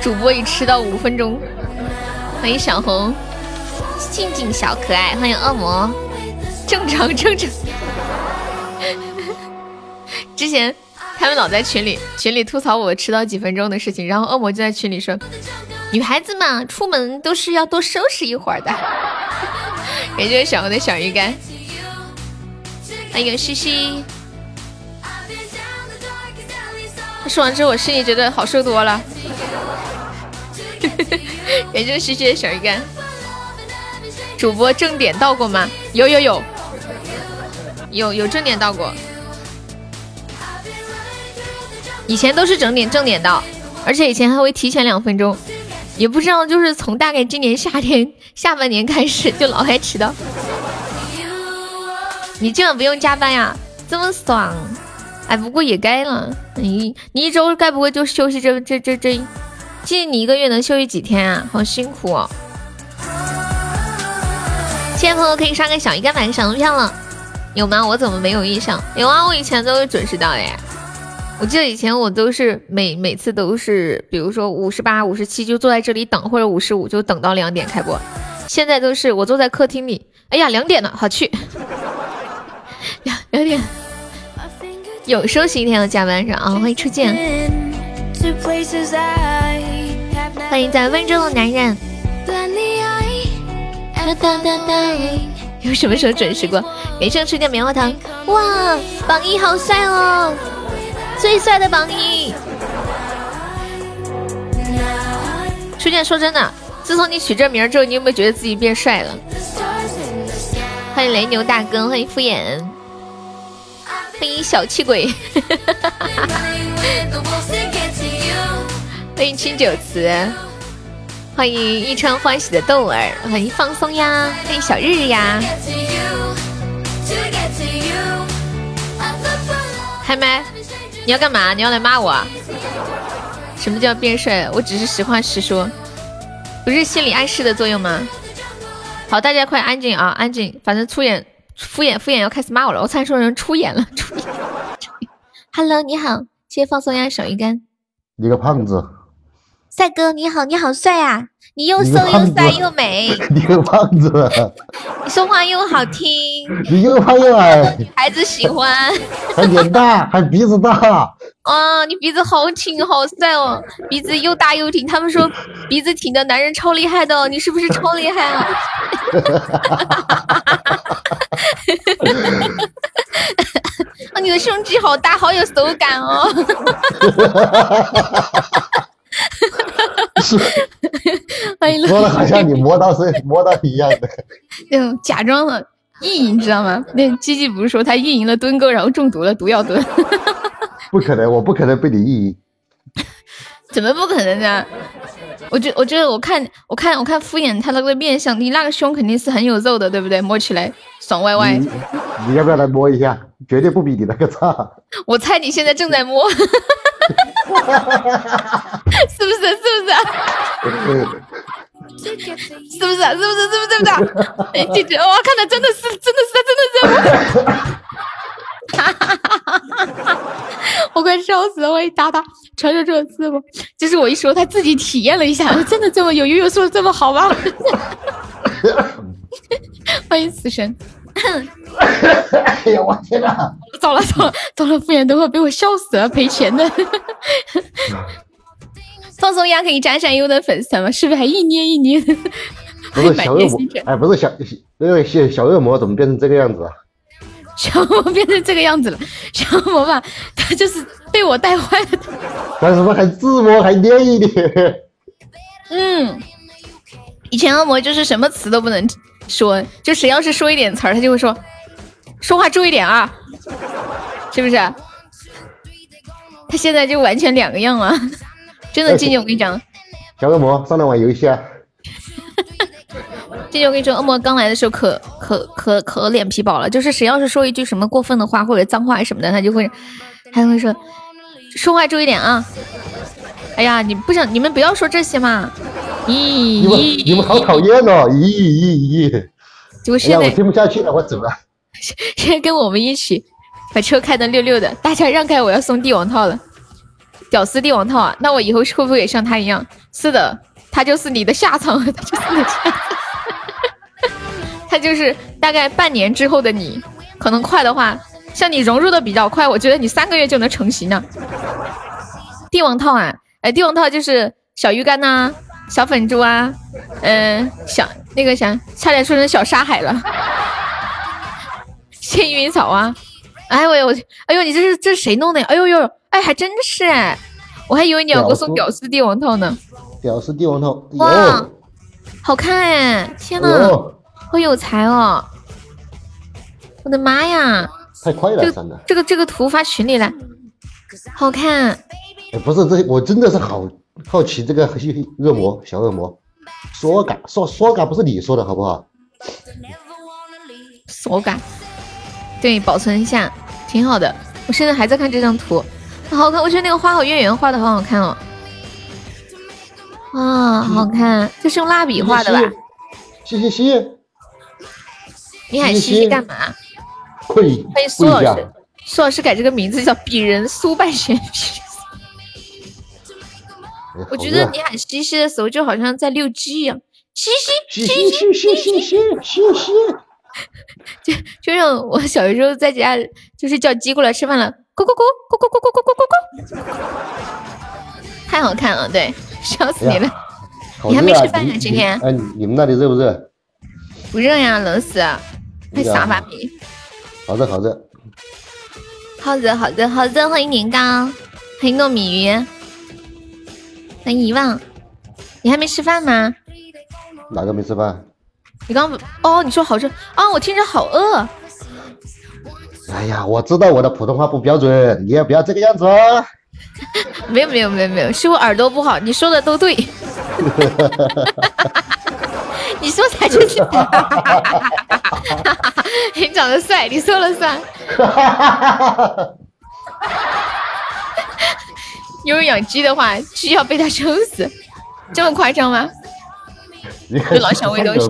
主播已迟到五分钟，欢迎小红，静静小可爱，欢迎恶魔，正常正常。之前他们老在群里群里吐槽我迟到几分钟的事情，然后恶魔就在群里说，女孩子嘛，出门都是要多收拾一会儿的。感谢小红的小鱼干，欢迎西西。他说完之后，我心里觉得好受多了。感谢西西的小鱼干。主播正点到过吗？有有有，有有正点到过。以前都是整点正点到，而且以前还会提前两分钟。也不知道，就是从大概今年夏天 下半年开始，就老爱迟到。你今晚不用加班呀？这么爽？哎，不过也该了。你你一周该不会就休息这这这这？记你一个月能休息几天啊？好辛苦哦！亲爱的朋友可以刷个小鱼干买个小龙票了，有吗？我怎么没有印象？有啊，我以前都是准时到的呀。我记得以前我都是每每次都是，比如说五十八、五十七就坐在这里等，或者五十五就等到两点开播。现在都是我坐在客厅里，哎呀，两点了，好去。两两点，有休息一天要加班是啊？欢迎初见。欢迎在温州的男人。有什么时候准时过？没事吃点棉花糖。哇，榜一好帅哦，最帅的榜一。初见说真的，自从你取这名之后，你有没有觉得自己变帅了？欢迎雷牛大哥，欢迎敷衍，欢迎小气鬼。欢迎清酒词，欢迎一川欢喜的豆儿，欢迎放松呀，欢迎小日日呀。开麦，你要干嘛？你要来骂我？什么叫变帅？我只是实话实说，不是心理暗示的作用吗？好，大家快安静啊，安静。反正出演敷衍敷衍要开始骂我了，我才说人出演了。出演。Hello，你好，谢谢放松呀，小鱼干。你个胖子。帅哥你好，你好帅啊！你又瘦又帅又美。你个胖子。你说话又好听。你又胖又矮。女孩子喜欢。还脸大，还鼻子大。啊，你鼻子好挺，好帅哦！鼻子又大又挺，他们说鼻子挺的男人超厉害的，你是不是超厉害啊？啊，你的胸肌好大，好有手感哦。是，说的好像你磨刀是磨刀一样的，嗯，假装的意淫，你知道吗？那鸡鸡不是说他意淫了蹲哥，然后中毒了，毒药蹲。不可能，我不可能被你意淫。怎么不可能呢？我觉我觉得我看我看我看敷衍他那个面相，你那个胸肯定是很有肉的，对不对？摸起来爽歪歪。你要不要来摸一下？绝对不比你那个差。我猜你现在正在摸。是不是？是不是？是不是？是不是？是不是？是不是？哎，姐姐，我看的真的是，真的是，真的是。哈哈哈哈哈！我快笑死了！我一打他，传说中的字吗？就是我一说，他自己体验了一下，真的这么有悠悠说的这么好吗？欢迎死神。哎呀，我天哪！糟了走了糟了！敷衍都会被我笑死了，赔钱的。放松呀，可以沾上优的粉丝吗？是不是还一捏一捏？不是 小恶魔，哎，不是小那个小小恶魔怎么变成这个样子啊？小恶魔变成这个样子了，小恶魔吧，他就是被我带坏了。干什么还自摸还捏一点？嗯，以前恶魔就是什么词都不能。说，就谁要是说一点词儿，他就会说，说话注意点啊，是不是？他现在就完全两个样了，真的。静静，我跟你讲，小恶魔上来玩游戏啊。我跟你说，恶魔刚来的时候可可可可脸皮薄了，就是谁要是说一句什么过分的话或者脏话什么的，他就会，他会说，说话注意点啊。哎呀，你不想你们不要说这些嘛？咦，你们你们好讨厌哦！咦咦咦！结果现在我听不下去了，我走了。现在跟我们一起把车开的溜溜的，大家让开，我要送帝王套了。屌丝帝王套啊！那我以后会不会也像他一样？是的，他就是你的下场，他就是你的下场，他就是大概半年之后的你，可能快的话，像你融入的比较快，我觉得你三个月就能成型呢。帝王套啊，哎，帝王套就是小鱼干呐，小粉猪啊，嗯，小那个啥，差点说成小沙海了，幸运草啊，哎呦我，哎呦你这是这是谁弄的呀？哎呦呦！哎，还真是哎，我还以为你要给我送屌丝帝王套呢。屌丝帝王套，哇，好看哎！天呐，好有才哦！我的妈呀！太快了，真的。这个这个图发群里来，好看。哎，不是这，我真的是好好奇这个 恶魔小恶魔，说嘎说说嘎不是你说的好不好？说嘎，对，保存一下，挺好的。我现在还在看这张图。好看，我觉得那个花好月圆画的好好看哦。啊，好看，这是用蜡笔画的吧？谢谢谢谢。你喊西西干嘛？欢迎欢迎苏老师，苏老师改这个名字叫鄙人苏半仙。我觉得你喊西西的时候就好像在遛鸡一样，西西西西西西西西西。就就像我小时候在家，就是叫鸡过来吃饭了。咕咕咕咕咕咕咕咕咕咕咕，太好看了，对，笑死你了！你还没吃饭呢？今天？哎，你们那里热不热？不热呀，冷死！还撒把米。好的，好的。好热，好的，好热！欢迎年糕，欢迎糯米鱼，欢迎遗忘。你还没吃饭吗？哪个没吃饭？你刚哦，你说好热啊，我听着好饿。哎呀，我知道我的普通话不标准，你也不要这个样子哦。没有没有没有没有，是我耳朵不好，你说的都对。你说啥就是。你长得帅，你说了算。因为养鸡的话，鸡要被它撑死，这么夸张吗？就老想喂东西。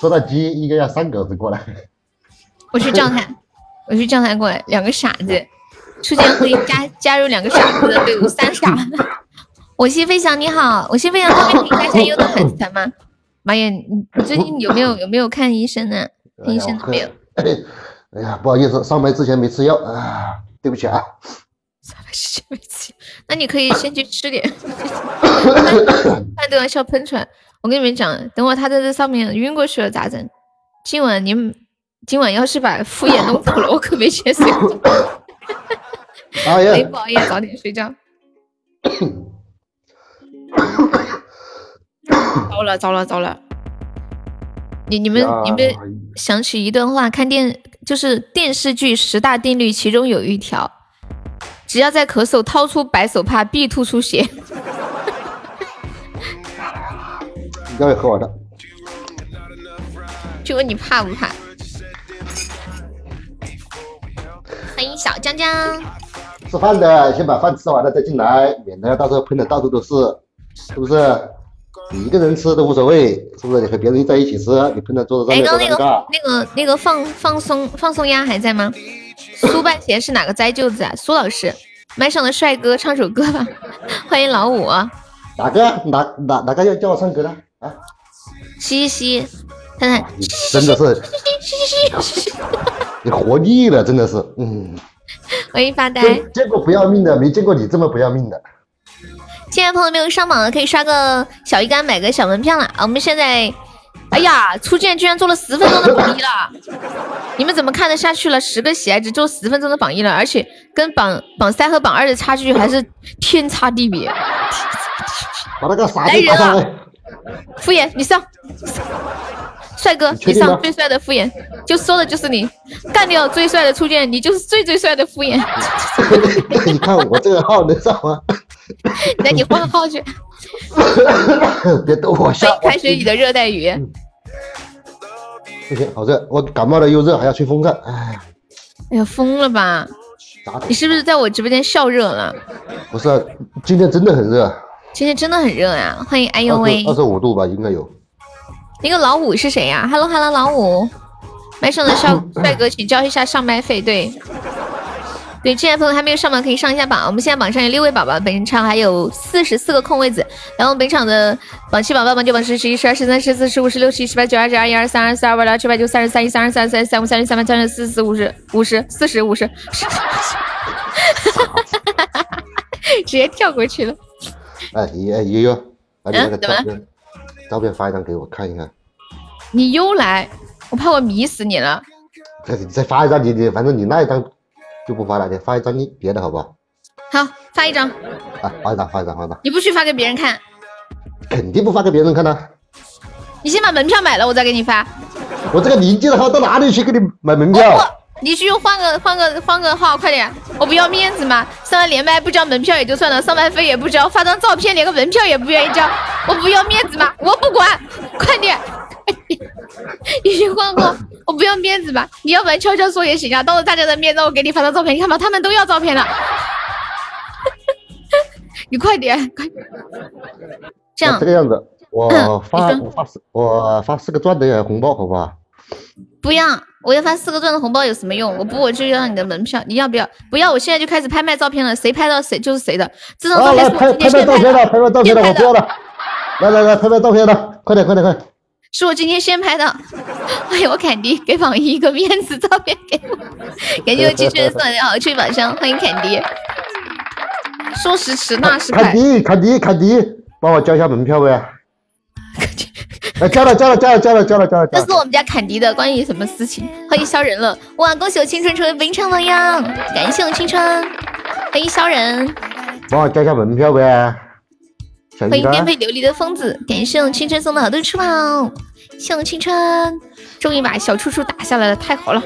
说到鸡，应该要三狗子过来。我去叫他。我去叫他过来，两个傻子，初见可以加加入两个傻子的队伍，三傻。我心飞翔你好，我心飞翔这边评价下优的很惨吗？妈呀，你你最近有没有 有没有看医生呢？看医生都没有？哎呀，不好意思，上班之前没吃药啊，对不起啊。上麦之前没吃，那你可以先去吃点，饭都要笑喷出来。我跟你们讲，等会他在这上面晕过去了咋整？今晚你们。今晚要是把敷衍弄走了，我可没钱睡。没 不熬夜，早点睡觉。糟了糟了糟了！你你们你们想起一段话，看电就是电视剧十大定律，其中有一条，只要在咳嗽，掏出白手帕必吐出血。你要喝我的？就问你怕不怕？欢迎小江江，吃饭的先把饭吃完了再进来，免得到时候喷的到处都是，是不是？你一个人吃都无所谓，是不是？你和别人在一起吃，你喷到桌子上面多尴尬。那个那个放放松放松鸭还在吗？苏半贤是哪个栽舅子啊？苏老师，麦上的帅哥唱首歌吧。欢迎老五。哪个？哪哪哪个要叫我唱歌的啊？嘻嘻，看看，真的是。你活腻了，真的是，嗯。欢迎发呆。见过不要命的，没见过你这么不要命的。现在朋友没有上榜的，可以刷个小鱼干，买个小门票了。我们现在，哎呀，初见居然做了十分钟的榜一了，你们怎么看得下去了？十个喜爱值做十分钟的榜一了，而且跟榜榜三和榜二的差距还是天差地别。把那个傻子打上来。敷衍，你上。帅哥，你上最帅的敷衍，就说的就是你，干掉最帅的初见，你就是最最帅的敷衍。你看我这个号能上吗？那你换号去。别逗我笑。开水里的热带鱼。不行，好热，我感冒了又热，还要吹风扇，哎。哎呀，疯了吧！你是不是在我直播间笑热了？不是，今天真的很热。今天真的很热呀！欢迎哎呦喂，二十五度吧，应该有。那个老五是谁呀？Hello Hello，老五，麦上的帅 帅哥，请交一下上麦费。对。对，之前朋友还没有上榜，可以上一下榜。我们现在榜上有六位宝宝，本场还有四十四个空位子。然后本场的榜七、榜八、榜九、榜十、十一、十二、十三、十四、十五、十六、十七、十八、九、二、十、二、一、二、三、二、四、二、五、二、六、七、八、九、三十三、一、三、二、三、三、三、五、三、六、三、八、三、九、四、四、五十、五十、四十、五十，直接跳过去了。哎，悠悠，把你那个照片照片发一张给我看一看。你又来，我怕我迷死你了。你再发一张，你你反正你那一张。就不发了，你发一张你别的好不好？好，发一张。啊，发一张，发一张，发一张。你不许发给别人看。肯定不发给别人看的。你先把门票买了，我再给你发。我这个邻居的号到哪里去给你买门票？你去换个换个换个号，快点！我不要面子嘛，上来连麦不交门票也就算了，上班费也不交，发张照片连个门票也不愿意交，我不要面子嘛，我不管，快点！你去换个。我不要面子吧？你要不然悄悄说也行啊。当着大家的面让我给你发张照片，你看吧，他们都要照片了。你快点，快点！这样这个样子，我发我发四我发四个钻的红包，好不好？不要，我要发四个钻的红包有什么用？我不我就要你的门票，你要不要？不要，我现在就开始拍卖照片了，谁拍到谁就是谁的。这张照片是拍拍卖照片的，拍卖照片的，我不要了。来来来，拍拍照片的，快点快点快！是我今天先拍的，哎呦，我坎迪给榜一一个面子照片给我，感谢我青春送的好吹宝箱，欢迎坎迪。说时迟那时快，坎迪坎迪坎迪，帮我交一下门票呗。哎，交了交了交了交了交了交了。这是我们家坎迪的，关于什么事情？欢迎肖人了，哇，恭喜我青春成为本场榜样，感谢我青春，欢迎肖人，帮我交一下门票呗。欢迎颠沛流离的疯子，感谢我青春送的好多翅膀，谢我青春，终于把小处处打下来了，太好了！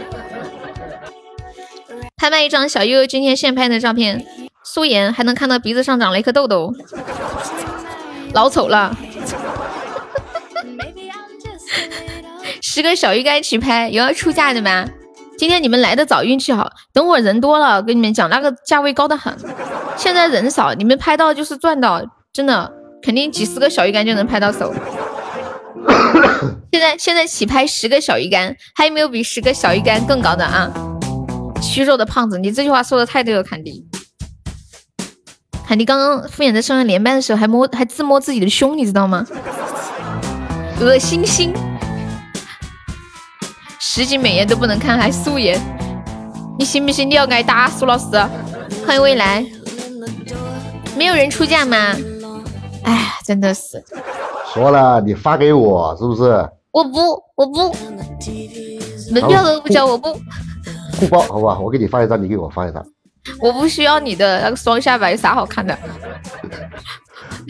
拍卖一张小悠悠今天现拍的照片，素颜还能看到鼻子上长了一颗痘痘，老丑了。十个小鱼干起拍，有要出价的吗？今天你们来的早，运气好。等会人多了，跟你们讲那个价位高的很。现在人少，你们拍到就是赚到，真的。肯定几十个小鱼干就能拍到手。现在现在起拍十个小鱼干，还有没有比十个小鱼干更高的啊？虚弱的胖子，你这句话说的太对了，坎迪。坎迪刚刚敷衍在上面连麦的时候还摸还自摸自己的胸，你知道吗？恶心心。实景美颜都不能看，还素颜，你信不信你要挨打？苏老师，欢迎未来。没有人出价吗？哎，真的是，说了你发给我是不是？我不，我不，门票都不交，我不。互包好不好？我给你发一张，你给我发一张。我不需要你的那个双下巴，有啥好看的？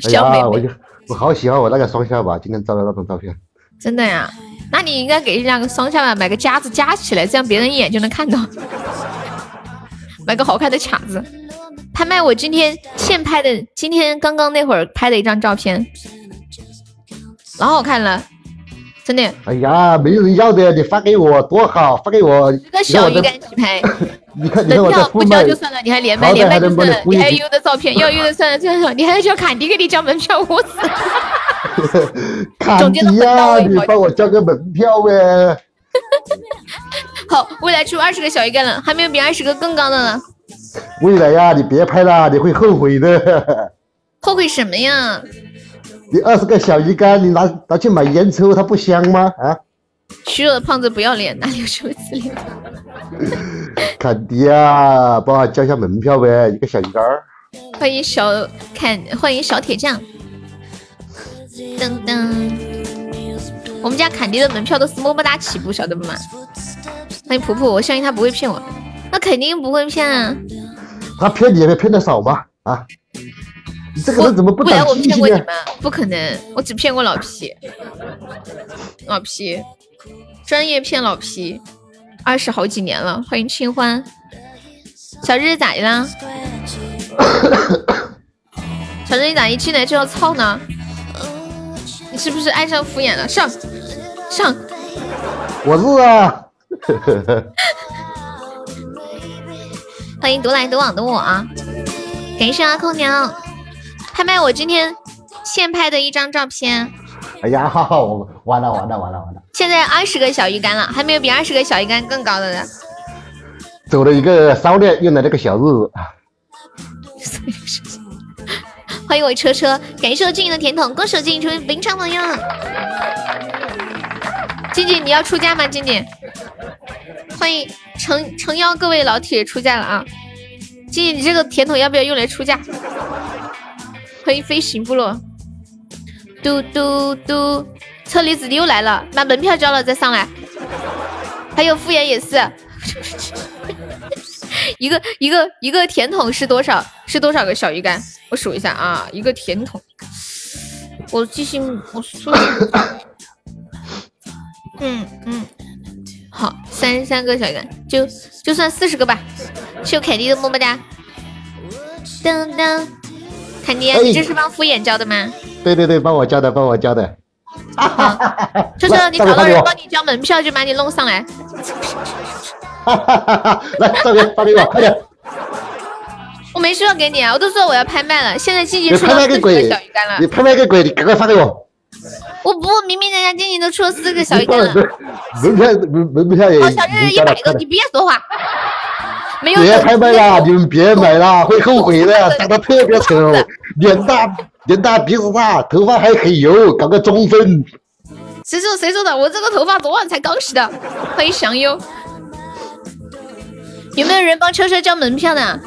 哎呀，我就我好喜欢我那个双下巴，今天照的那张照片。真的呀？那你应该给那个双下巴买个夹子夹起来，这样别人一眼就能看到。买个好看的卡子。拍卖我今天现拍的，今天刚刚那会儿拍的一张照片，老好看了，真的。哎呀，没有人要的，你发给我多好，发给我。一个小鱼干起拍，你看，门票不交就算了，你还连麦连麦就算了，你还有的照片，要有的算了算了，你还要叫坎迪给你交门票，我死。坎迪呀，你帮我交个门票呗。好，未来出二十个小鱼干了，还没有比二十个更高的呢。未来呀，你别拍了，你会后悔的。后悔什么呀？你二十个小鱼干，你拿拿去买烟抽，它不香吗？啊！虚弱的胖子不要脸，哪里有什么资料？坎迪啊，帮我交下门票呗，一个小鱼干。欢迎小坎，欢迎小铁匠。噔噔，我们家坎迪的门票都是么么哒起步，晓得不嘛？欢迎普普，我相信他不会骗我。那肯定不会骗啊！他骗你也骗的少吧？啊！你这个人怎么不不来我骗过你们？不可能，我只骗过老皮。老皮，专业骗老皮，二十好几年了。欢迎清欢，小日子咋的啦？小日你咋一进来就要操呢？你是不是爱上敷衍了？上上，我是啊。欢迎独来独往的我啊！感谢阿空娘拍卖我今天现拍的一张照片。哎呀，我完了完了完了完了！现在二十个小鱼干了，还没有比二十个小鱼干更高的呢。走了一个骚年，又来了个小日子。欢迎我车车，感谢我静静的甜筒，恭喜我静静成为本场榜样。静静，你要出价吗？静静，欢迎诚诚邀各位老铁出价了啊！静静，你这个甜筒要不要用来出价？欢迎飞行部落。嘟嘟嘟，车厘子又来了，把门票交了再上来。还有敷衍也是，一个一个一个甜筒是多少？是多少个小鱼干？我数一下啊，一个甜筒，我记性我数。嗯嗯，好，三十三个小鱼干，就就算四十个吧。秀凯蒂的么么哒。噔噔，凯蒂，你这是帮敷衍交的吗？对对对，帮我交的，帮我交的。车 车，你找到人帮你交门票，就把你弄上来。哈哈哈来，照片发给我，快点。我没说要给你啊，我都说我要拍卖了。现在静静出了四个小鱼干了。你拍卖个鬼！你赶快发给我。我不，明明人家静静都出了四个小鱼干了。门票门门票也。好，小日日一百个，你别说话。没有。别拍卖了，你们别买了，会后悔的。长得特别丑，脸大。脸大鼻子大，头发还很油，搞个中分。谁说谁说的？我这个头发昨晚才刚洗的。欢迎祥优。有没有人帮车车交门票的？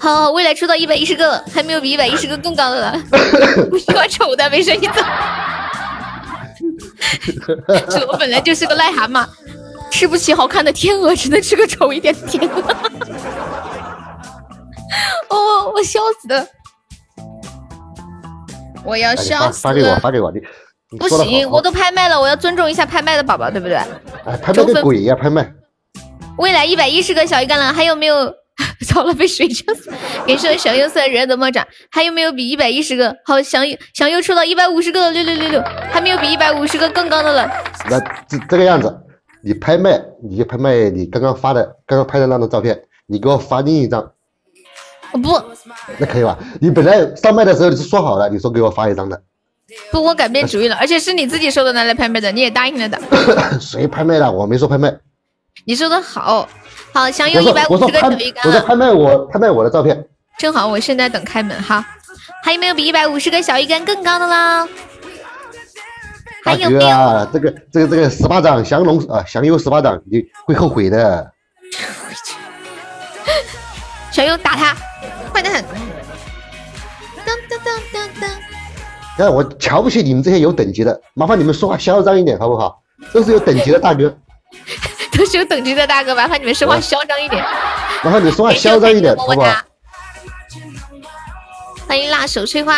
好，未来出到一百一十个，还没有比一百一十个更高的了。不喜欢丑的，没事你走。我本来就是个癞蛤蟆，吃不起好看的天鹅，只能吃个丑一点的天鹅。哦，我笑死了。我要笑死了！发给我，发给我，你不行，我都拍卖了，我要尊重一下拍卖的宝宝，对不对？哎，拍卖个鬼呀！拍卖！未来一百一十个小鱼干了，还有没有？糟了，被水呛死！给说小优色人的魔掌，还有没有比一百一十个好？想想又抽到一百五十个，六六六六，还没有比一百五十个更高的了。那这这个样子，你拍卖，你就拍卖你刚刚发的、刚刚拍的那张照片，你给我发另一张。不，那可以吧？你本来上麦的时候你是说好了，你说给我发一张的。不，我改变主意了，而且是你自己说的拿来拍卖的，你也答应了的。谁拍卖了？我没说拍卖。你说的好，好，想有一百五十个小鱼干。我在拍卖我拍卖我的照片。正好，我现在等开门哈。还有没有比一百五十个小鱼干更高的啦？还有没有？这个这个这个十八掌降龙啊，降有十八掌，你会后悔的。小优打他。快得很！当当当当当！看我瞧不起你们这些有等级的，麻烦你们说话嚣张一点好不好？都是有等级的大哥，都是有等级的大哥，麻烦你们说话嚣张一点。麻烦你说话嚣张一点，好不好？欢迎辣手翠花，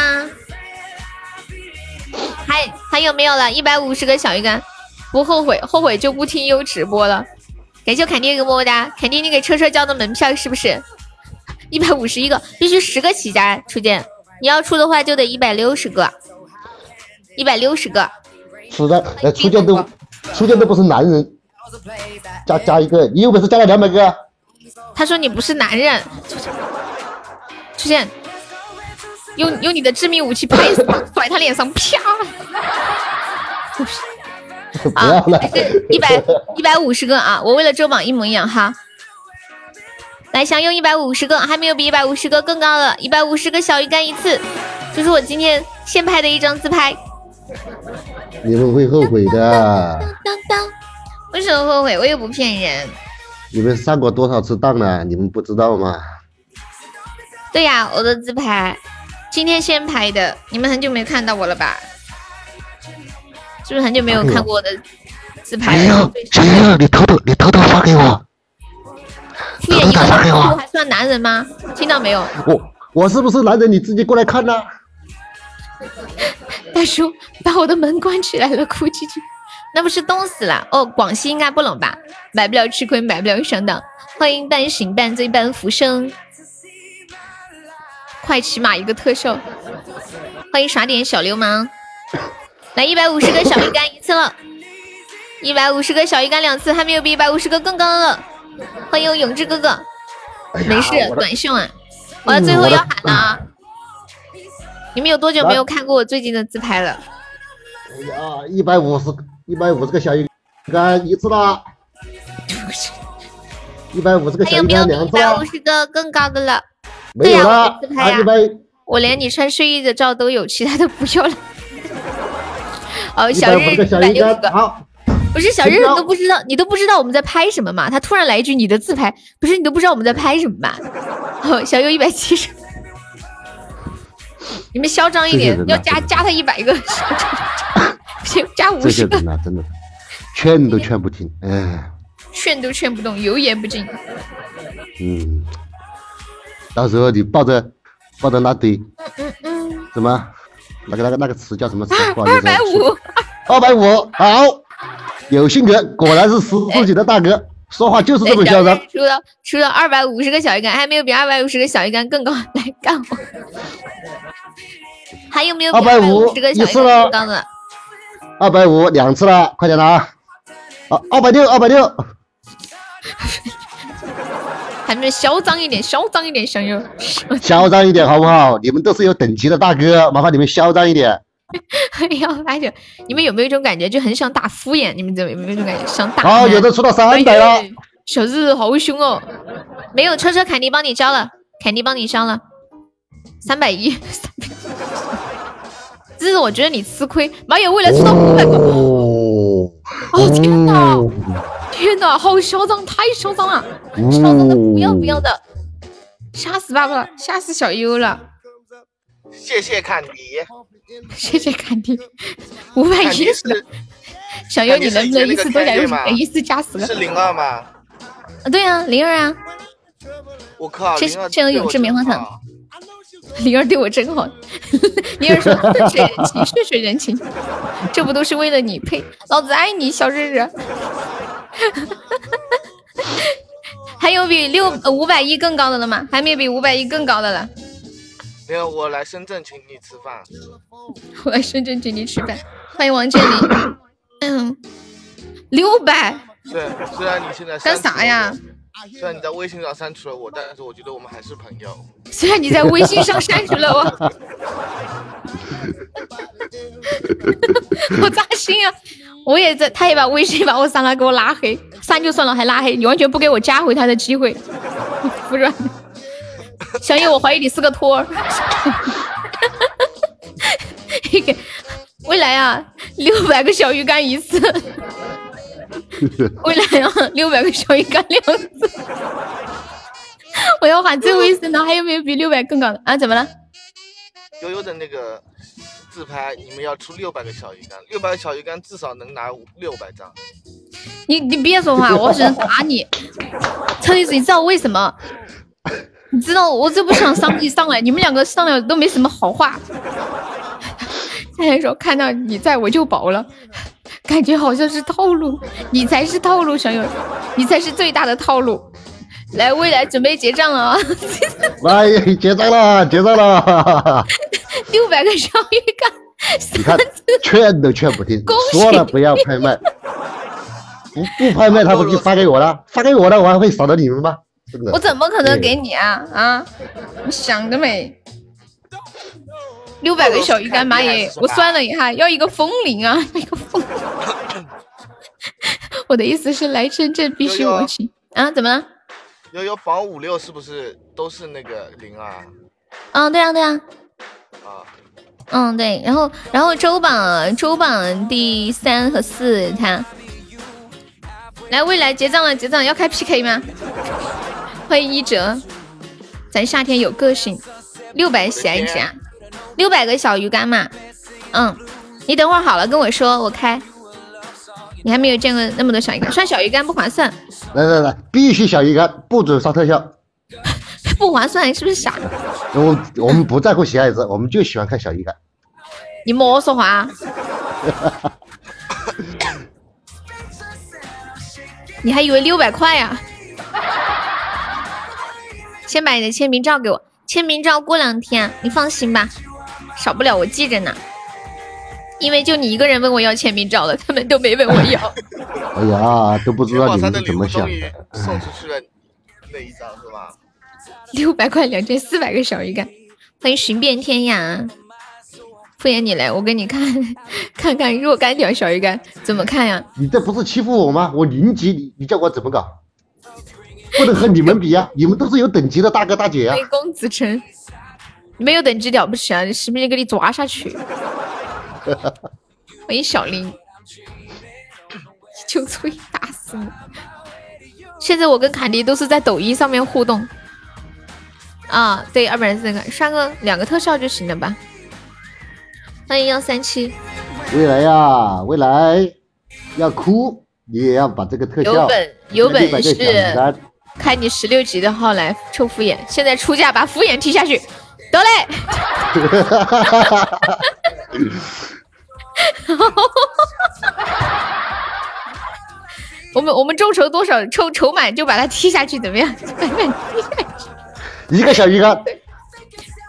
还还有没有了？一百五十个小鱼干，不后悔，后悔就不听优直播了。感谢凯蒂一个么么哒，凯蒂你给车车交的门票是不是？一百五十一个，必须十个起家初见，你要出的话就得一百六十个，一百六十个。是的，呃，初见都初见都不是男人，加加一个，你有本事加个两百个。他说你不是男人，出现，用用你的致命武器拍死，甩他脸上，啪！不要了，一百一百五十个啊！我为了周榜一模一样哈。来，想用一百五十个，还没有比一百五十个更高的，一百五十个小鱼干一次，这是我今天现拍的一张自拍。你们会后悔的。当当，为什么后悔？我又不骗人。你们上过多少次当了？你们不知道吗？对呀，我的自拍，今天先拍的。你们很久没看到我了吧？是不是很久没有看过我的自拍？小优，小优，你偷偷，你偷偷发给我。敷衍一个人我还算男人吗？听到没有？我我是不是男人？你自己过来看呐。大叔把我的门关起来了，哭唧唧。那不是冻死了？哦，广西应该不冷吧？买不了吃亏，买不了上当。欢迎半醒半醉半浮生，快骑马一个特效。欢迎耍点小流氓，来一百五十个小鱼干一次了，一百五十个小鱼干两次，还没有比一百五十个更高的了。欢迎永志哥哥，没事，短袖啊。我要最后要喊了啊！你们有多久没有看过我最近的自拍了？哎呀，一百五十，一百五十个小鱼干一次了。一百五十个小鱼干两次了。一百五十个更高的了。没有了，自拍呀！我连你穿睡衣的照都有，其他的不要了。哦，小日一百六十个。好。不是小日你都不知道，你都不知道我们在拍什么嘛？他突然来一句你的自拍，不是你都不知道我们在拍什么嘛？哦，小优一百七十，你们嚣张一点，要加加他一百个，行，加五十个。真的，劝都劝不听，哎，劝都劝不动，油盐不进。嗯，到时候你抱着抱着那堆，嗯嗯嗯，什么？那个那个那个词叫什么词？二百五，二百五，好。有性格，果然是十自己的大哥，说话就是这么嚣张。出了出了二百五十个小鱼干，还没有比二百五十个小鱼干更高，来干我！还有没有二百五十个小鱼干更高的？二百五两次了，快点拿！啊，二百六，二百六！还没嚣张一点，嚣张一点，小友。嚣张一点好不好？你们都是有等级的大哥，麻烦你们嚣张一点。哎呀，八九，你们有没有一种感觉，就很想打敷衍？你们有没有一种感觉，想打？好，有的出到三百了。小日好凶哦！没有车车，凯迪帮你交了，凯迪帮你交了，三百一。日日，我觉得你吃亏。马友未来出到五百个。哦天哪！天哪，好嚣张，太嚣张了，嚣张的不要不要的，吓死爸爸了，吓死小优了。谢谢坎迪。谢谢坎迪，五百一十，小优你能不能一次多加一一次加十个？是零二吗？啊，对啊，零二啊。我靠，谢谢谢有致棉花糖。灵儿对我真好，灵儿说顺水人情，顺水人情，这不都是为了你？呸，老子爱你，小日日。还有比六五百亿更高的了吗？还没有比五百亿更高的了。没有，我来深圳请你吃饭。我来深圳请你吃饭，欢迎王健林。嗯，六百。对，虽然你现在干啥呀？虽然你在微信上删除了我，但是我觉得我们还是朋友。虽然你在微信上删除了我，我扎心啊！我也在，他也把微信把我删了，给我拉黑，删就算了，还拉黑，你完全不给我加回他的机会，服软。小叶，我怀疑你是个托儿。未来啊，六百个小鱼干一次。未来要，六百个小鱼干两次。我要喊最后一声了，还有没有比六百更高的啊？怎么了？悠悠的那个自拍，你们要出六百个小鱼干，六百个小鱼干至少能拿六百张。你你别说话，我只能打你。陈律师，你知道为什么？你知道我就不想上一上来，你们两个上来都没什么好话。现在说看到你在我就饱了，感觉好像是套路，你才是套路，小友，你才是最大的套路。来，未来准备结账了啊！来结账了，结账了。六百个小鱼干，你看劝都劝不听，说了不要拍卖，不不拍卖他不就发给我了？发给我了，我还会少了你们吗？我怎么可能给你啊啊！你想得美！六百个小鱼干，妈耶！我算了一下，要一个风铃啊，一个风。我的意思是来深圳必须我请啊？怎么了？悠悠榜五六是不是都是那个零啊？嗯，对啊，对啊。啊。嗯，对，然后然后周榜周榜第三和四，他。来，未来结账了，结账要开 PK 吗？欢迎一哲，咱夏天有个性，六百喜爱值，六百个小鱼干嘛？嗯，你等会儿好了跟我说，我开。你还没有见过那么多小鱼干，算小鱼干不划算。来来来，必须小鱼干，不准刷特效。不划算，你是不是傻？我我们不在乎喜爱值，我们就喜欢看小鱼干。你莫说话。你还以为六百块呀？先把你的签名照给我，签名照过两天，你放心吧，少不了我记着呢。因为就你一个人问我要签名照了，他们都没问我要。哎呀，都不知道你们是怎么想的。送出去了那一张是吧？六百块两千四百个小鱼干，欢迎寻遍天涯。敷衍你来，我给你看看看若干条小鱼干怎么看呀？你这不是欺负我吗？我零级，你你叫我怎么搞？不能和你们比呀，你们都是有等级的大哥大姐呀。欢迎公子成，没有等级了不起啊！视频给你抓下去。欢迎小林，就催打死你！现在我跟凯迪都是在抖音上面互动。啊，对，二百四个，刷个两个特效就行了吧？欢迎幺三七，未来呀，未来要哭，你也要把这个特效。有本有本事，开你十六级的号来抽敷衍，现在出价把敷衍踢下去，得嘞。我们我们众筹多少筹筹满就把它踢下去，怎么样？一个小鱼干。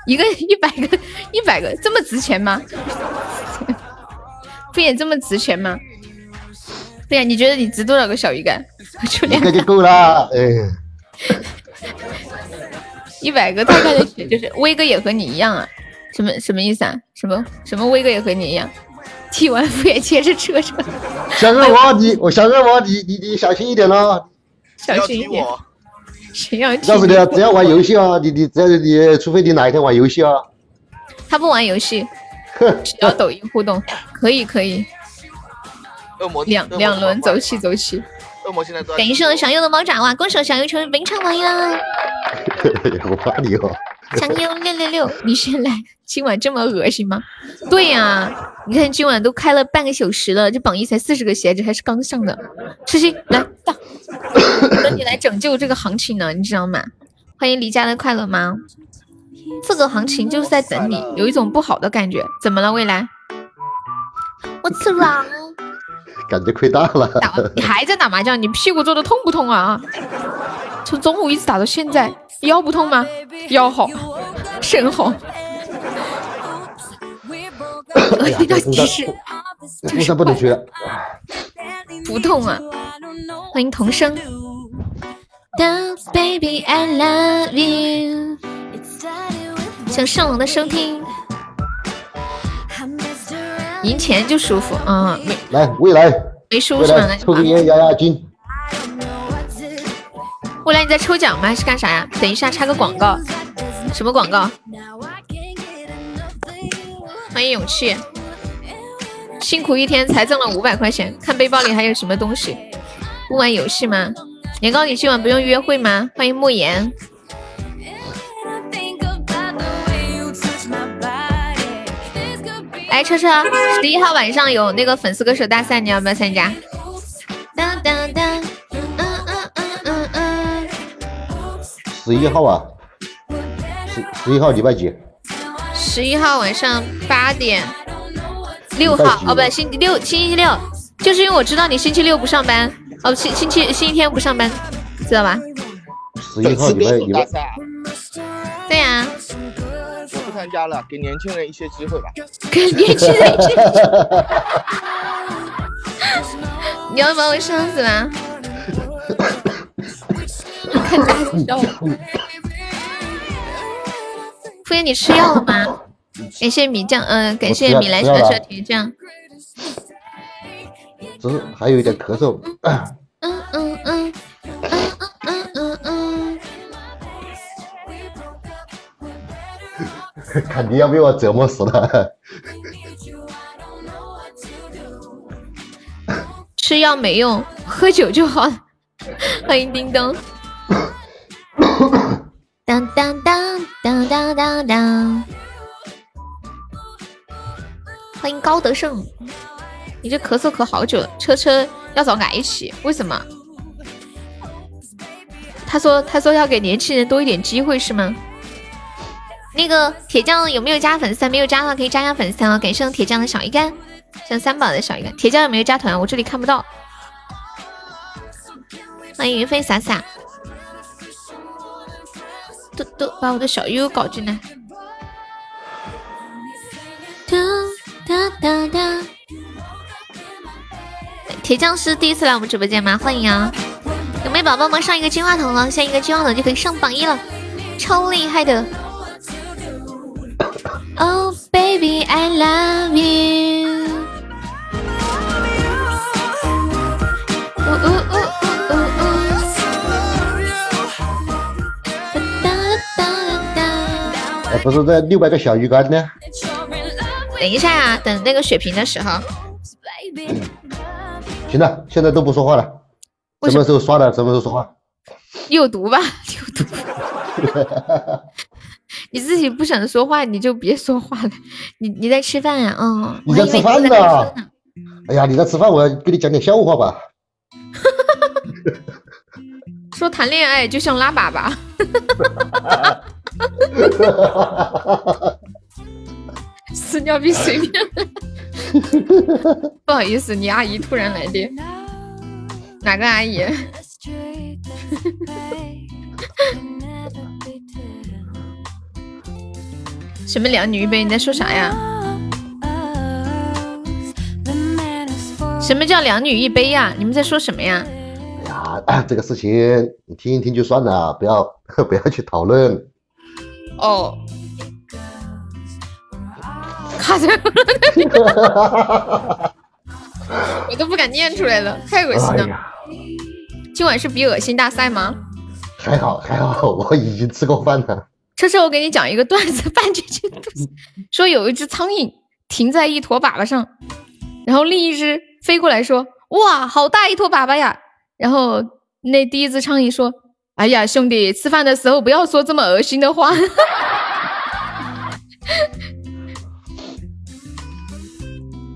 一个一百个一百个这么值钱吗？不也这么值钱吗？对呀，你觉得你值多少个小鱼干？一个就够了。哎，一百个大概的血就是威哥也和你一样啊？什么什么意思啊？什么什么威哥也和你一样？踢完敷衍接着车车。小恶魔，你我小恶魔，你你你小心一点喽！小心一点。谁要？告诉你啊，只要玩游戏啊，你你只要你，除非你哪一天玩游戏啊。他不玩游戏，只要抖音互动，可以可以。恶魔两两轮走起走起。恶魔现在感谢我小优的猫爪哇，恭喜小优成为本场榜一啦！我怕你哦。小优六六六，你先来。今晚这么恶心吗？对呀，你看今晚都开了半个小时了，这榜一才四十个鞋子，还是刚上的。痴心来到，等你来拯救这个行情呢，你知道吗？欢迎离家的快乐吗。这个行情就是在等你，有一种不好的感觉。怎么了，未来？我吃了。感觉亏大了。打你还在打麻将？你屁股坐的痛不痛啊？从中午一直打到现在，腰不痛吗？腰好，肾好。这个提示，不能去？不痛啊！欢迎童声。Baby I love you，想上网的收听，赢钱就舒服嗯！没来未来没输是吧？抽根烟压压惊。未来你在抽奖吗？还是干啥呀？等一下插个广告，什么广告？欢迎勇气，辛苦一天才挣了五百块钱，看背包里还有什么东西？不玩游戏吗？年糕，你今晚不用约会吗？欢迎莫言。哎，车车，十一号晚上有那个粉丝歌手大赛，你要不要参加？当当当，嗯嗯嗯嗯嗯。十一号啊，十十一号礼拜几？十一号晚上八点，六号哦，不对，星期六，星期六，就是因为我知道你星期六不上班，哦，星星期星期天不上班，知道吧？十一号礼拜礼拜对呀。参加了，给年轻人一些机会吧。给年轻人一些。你要把我伤死吗？看大笑。敷衍你吃药了吗？感谢米酱，嗯，感谢米兰小小铁匠。只是还有一点咳嗽。看你要被我折磨死了。吃药没用，喝酒就好了。欢迎叮咚。当当当当当当当！欢迎高德胜，你这咳嗽咳好久了。车车要找矮起，为什么？他说他说要给年轻人多一点机会是吗？那个铁匠有没有加粉丝？没有加的话可以加加粉丝啊！感谢铁匠的小鱼干，像三宝的小鱼干。铁匠有没有加团？我这里看不到。欢迎云飞洒洒。都都把我的小悠悠搞进来。哒哒哒哒。铁匠是第一次来我们直播间吗？欢迎啊！有没有宝宝们上一个金话筒了？下一个金话筒就可以上榜一了。超厉害的。Oh baby, I love you。呜呜呜呜呜呜。哒哒哒哒。哎，不是这六百个小鱼干呢？等一下啊，等那个血瓶的时候。行了，现在都不说话了。什么时候刷的？什么时候说话？有毒吧？有毒。你自己不想说话，你就别说话了。你你在吃饭呀？嗯。你在吃饭呢？哎呀，你在吃饭，我要给你讲点笑话吧。说谈恋爱就像拉粑粑。屎尿屁随便。不好意思，你阿姨突然来电。哪个阿姨？什么两女一杯？你在说啥呀？什么叫两女一杯呀？你们在说什么呀？哎呀，这个事情你听一听就算了，不要 不要去讨论。哦。卡在 我都不敢念出来了，太恶心了。今晚是比恶心大赛吗？还好还好，我已经吃过饭了。车车，我给你讲一个段子，半句句说有一只苍蝇停在一坨粑粑上，然后另一只飞过来说：“哇，好大一坨粑粑呀！”然后那第一只苍蝇说：“哎呀，兄弟，吃饭的时候不要说这么恶心的话。”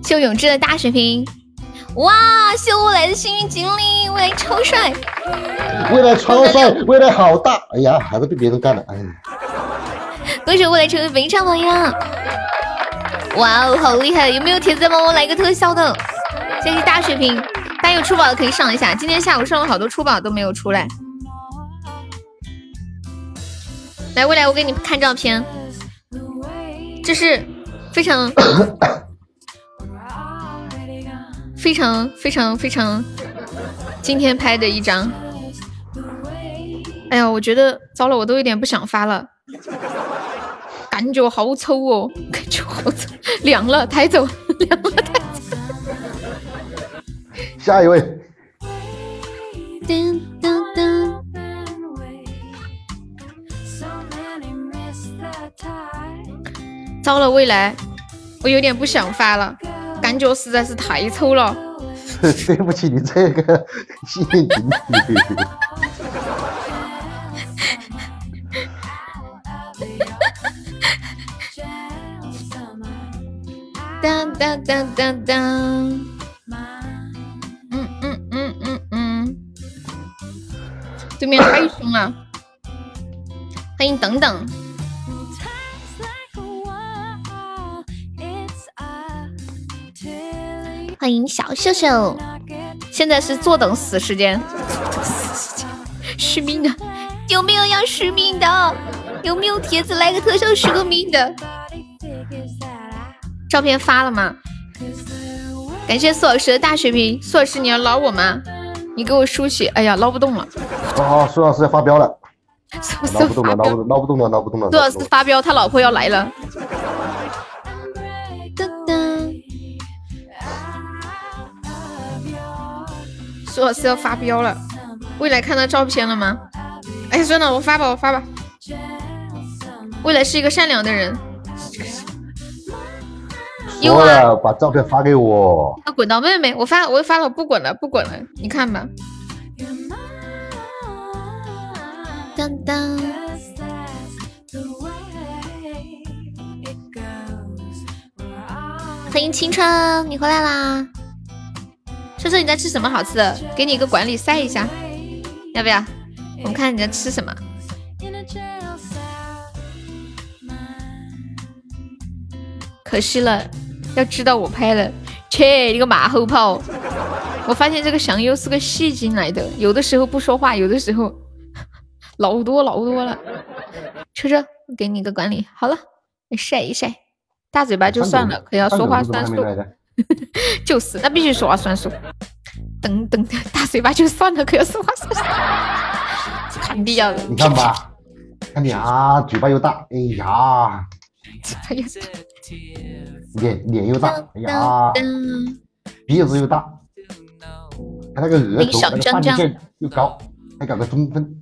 秀永志的大水瓶，哇！秀未来的幸运锦鲤，未来超帅，未来超帅，未来好大！哎呀，还是被别人干了，哎。恭喜未来成为非常榜呀！哇哦，好厉害！有没有铁子帮我来个特效的？谢谢大水瓶，大家有出宝的可以上一下。今天下午上了好多出宝都没有出来。来，未来我给你看照片，这是非常。非常非常非常，今天拍的一张。哎呀，我觉得糟了，我都有点不想发了，感觉好丑哦，感觉好丑，凉了，抬走，凉了，抬走。下一位。糟了，未来，我有点不想发了。感觉实在是太丑了，对不起你这个幸运锦鲤。当当当当当，嗯嗯嗯嗯嗯，对面太凶了，欢迎等等。欢迎小秀秀，现在是坐等死时间，续命的，有没有要续命的？有没有帖子来个特效续个命的？照片发了吗？感谢苏老师的大血瓶，苏老师你要捞我吗？你给我输血，哎呀捞不动了。好哦，苏老师要发飙了，捞不动了，捞不捞不动了，捞不动了。苏老师发飙，他老婆要来了。苏老师要发飙了，未来看到照片了吗？哎，算了，我发吧，我发吧。未来是一个善良的人。说了，把照片发给我。他滚到妹妹，我发，我发了，我不滚了，不滚了，你看吧。当当。欢迎青春，你回来啦。车车，你在吃什么好吃的？给你一个管理晒一下，要不要？我们看你在吃什么。可惜了，要知道我拍了，切你个马后炮！我发现这个祥优是个戏精来的，有的时候不说话，有的时候老多老多了。车车，给你个管理，好了，你晒一晒，大嘴巴就算了，可要说话算数。就是，那必须说话算数。等等，大嘴巴就算了，可要说话算数。看你要的，你看吧，看你啊，嘴巴又大，哎呀，脸脸又大，哎呀，鼻子又大，他那个额头那个发际线又高，还搞个中分。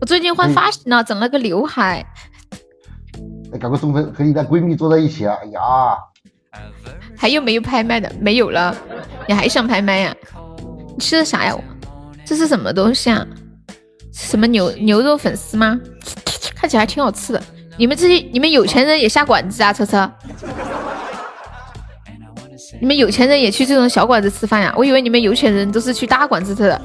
我最近换发型了，整了个刘海。还搞个中分，和你的闺蜜坐在一起啊，哎呀。还有没有拍卖的？没有了，你还想拍卖呀？你吃的啥呀？这是什么东西啊？什么牛牛肉粉丝吗？看起来还挺好吃的。你们这些你们有钱人也下馆子啊？车车，你们有钱人也去这种小馆子吃饭呀？我以为你们有钱人都是去大馆子吃的。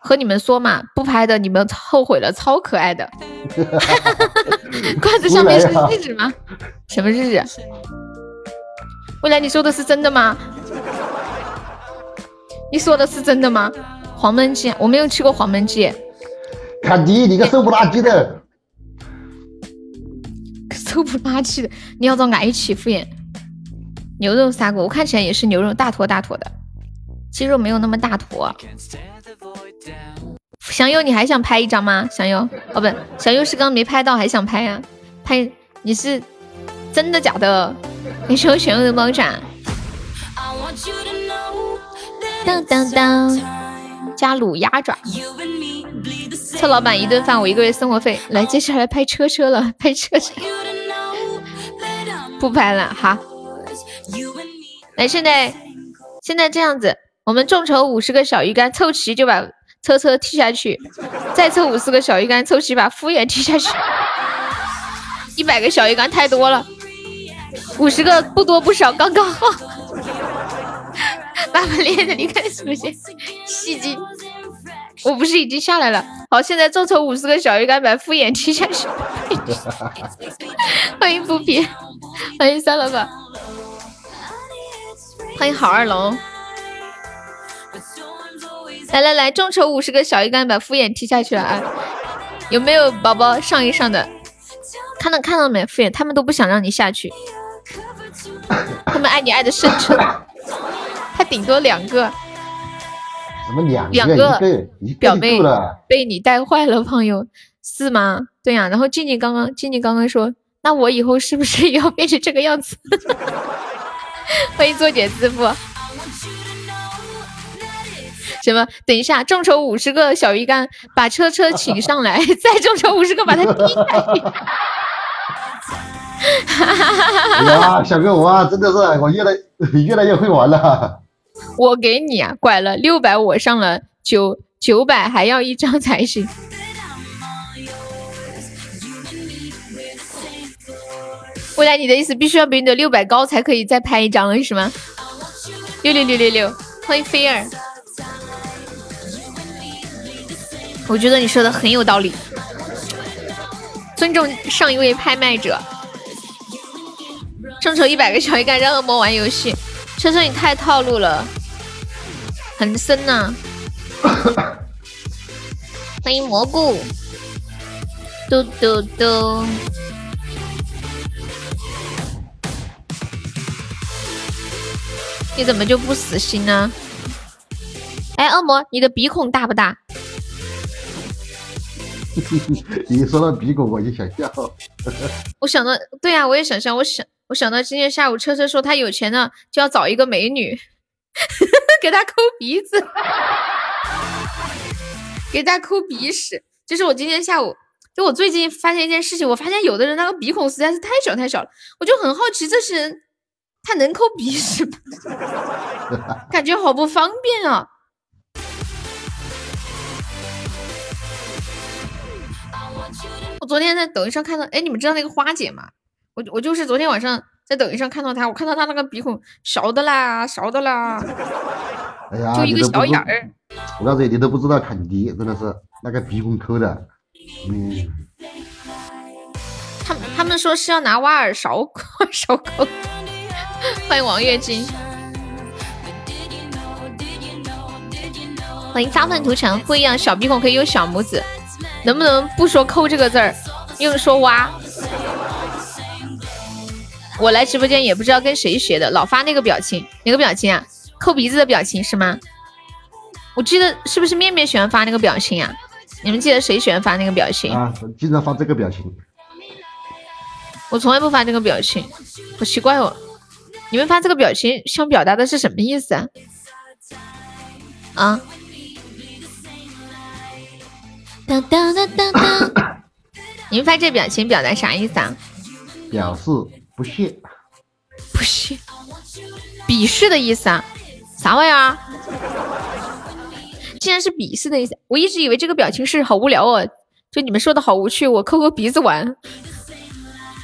和你们说嘛，不拍的你们后悔了，超可爱的。罐子上面是日子吗？什么日子？未来你说的是真的吗？你说的是真的吗？黄焖鸡，我没有吃过黄焖鸡。看你，你个瘦不拉几的，瘦不拉几的，你要遭挨欺负耶！牛肉砂锅，我看起来也是牛肉，大坨大坨的，鸡肉没有那么大坨。祥佑，你还想拍一张吗？祥佑，哦，不，小优是刚没拍到，还想拍呀？拍，你是真的假的？你说选用的猫爪，当当当，加卤鸭爪，臭老板一顿饭，我一个月生活费。来，接下来拍车车了，拍车车，不拍了哈。来，现在现在这样子，我们众筹五十个小鱼干，凑齐就把车车踢下去，再凑五十个小鱼干，凑齐把敷衍踢下去。一百个小鱼干太多了。五十个不多不少，刚刚好。爸爸练的，你看是不是戏精？我不是已经下来了？好，现在众筹五十个小鱼干，把敷衍踢下去。欢迎不皮，欢迎三老板，欢迎好二龙。来来来，众筹五十个小鱼干，把敷衍踢下去了啊！有没有宝宝上一上的？看到看到没？敷衍他们都不想让你下去。他们爱你爱的深沉，他顶多两个，什么两两个表妹被你带坏了，朋友是吗？对呀，然后静静刚刚静静刚刚说，那我以后是不是也要变成这个样子？欢迎作茧自缚。什么？等一下，众筹五十个小鱼干，把车车请上来，再众筹五十个，把他踢下去。呀，小哥我啊真的是我越来 越来越会玩了。我给你啊，拐了六百，我上了九九百，还要一张才行。未来你的意思必须要比你的六百高才可以再拍一张了是吗？六六六六六，欢迎菲儿。我觉得你说的很有道理，尊重上一位拍卖者。众筹一百个小鱼干让恶魔玩游戏，车车你太套路了，很深呐。欢迎蘑菇，嘟嘟嘟。你怎么就不死心呢？哎，恶魔，你的鼻孔大不大？你说到鼻孔，我就想笑。我想到，对呀，我也想笑。我想。我想到今天下午，车车说他有钱了就要找一个美女，给他抠鼻子，给他抠鼻屎。就是我今天下午，就我最近发现一件事情，我发现有的人那个鼻孔实在是太小太小了，我就很好奇，这些人他能抠鼻屎吗？感觉好不方便啊！我昨天在抖音上看到，哎，你们知道那个花姐吗？我我就是昨天晚上在抖音上看到她，我看到她那个鼻孔小的啦，小的啦，哎呀，就一个小眼儿。我告诉你，你都不知道肯迪真的是那个鼻孔抠的，嗯。他他们说是要拿挖耳勺 勺抠。欢迎王月晶，欢迎发愤图强。不一样，小鼻孔可以用小拇指，能不能不说抠这个字儿，用说挖？我来直播间也不知道跟谁学的，老发那个表情，哪个表情啊？抠鼻子的表情是吗？我记得是不是面面喜欢发那个表情啊？你们记得谁喜欢发那个表情？啊，经常发这个表情。我从来不发这个表情，好奇怪哦。你们发这个表情想表达的是什么意思啊？啊？当当当当当！你们发这表情表达啥意思啊？表示不屑。不屑？鄙视的意思啊？啥玩意儿？竟然是鄙视的意思！我一直以为这个表情是好无聊哦，就你们说的好无趣，我抠抠鼻子玩。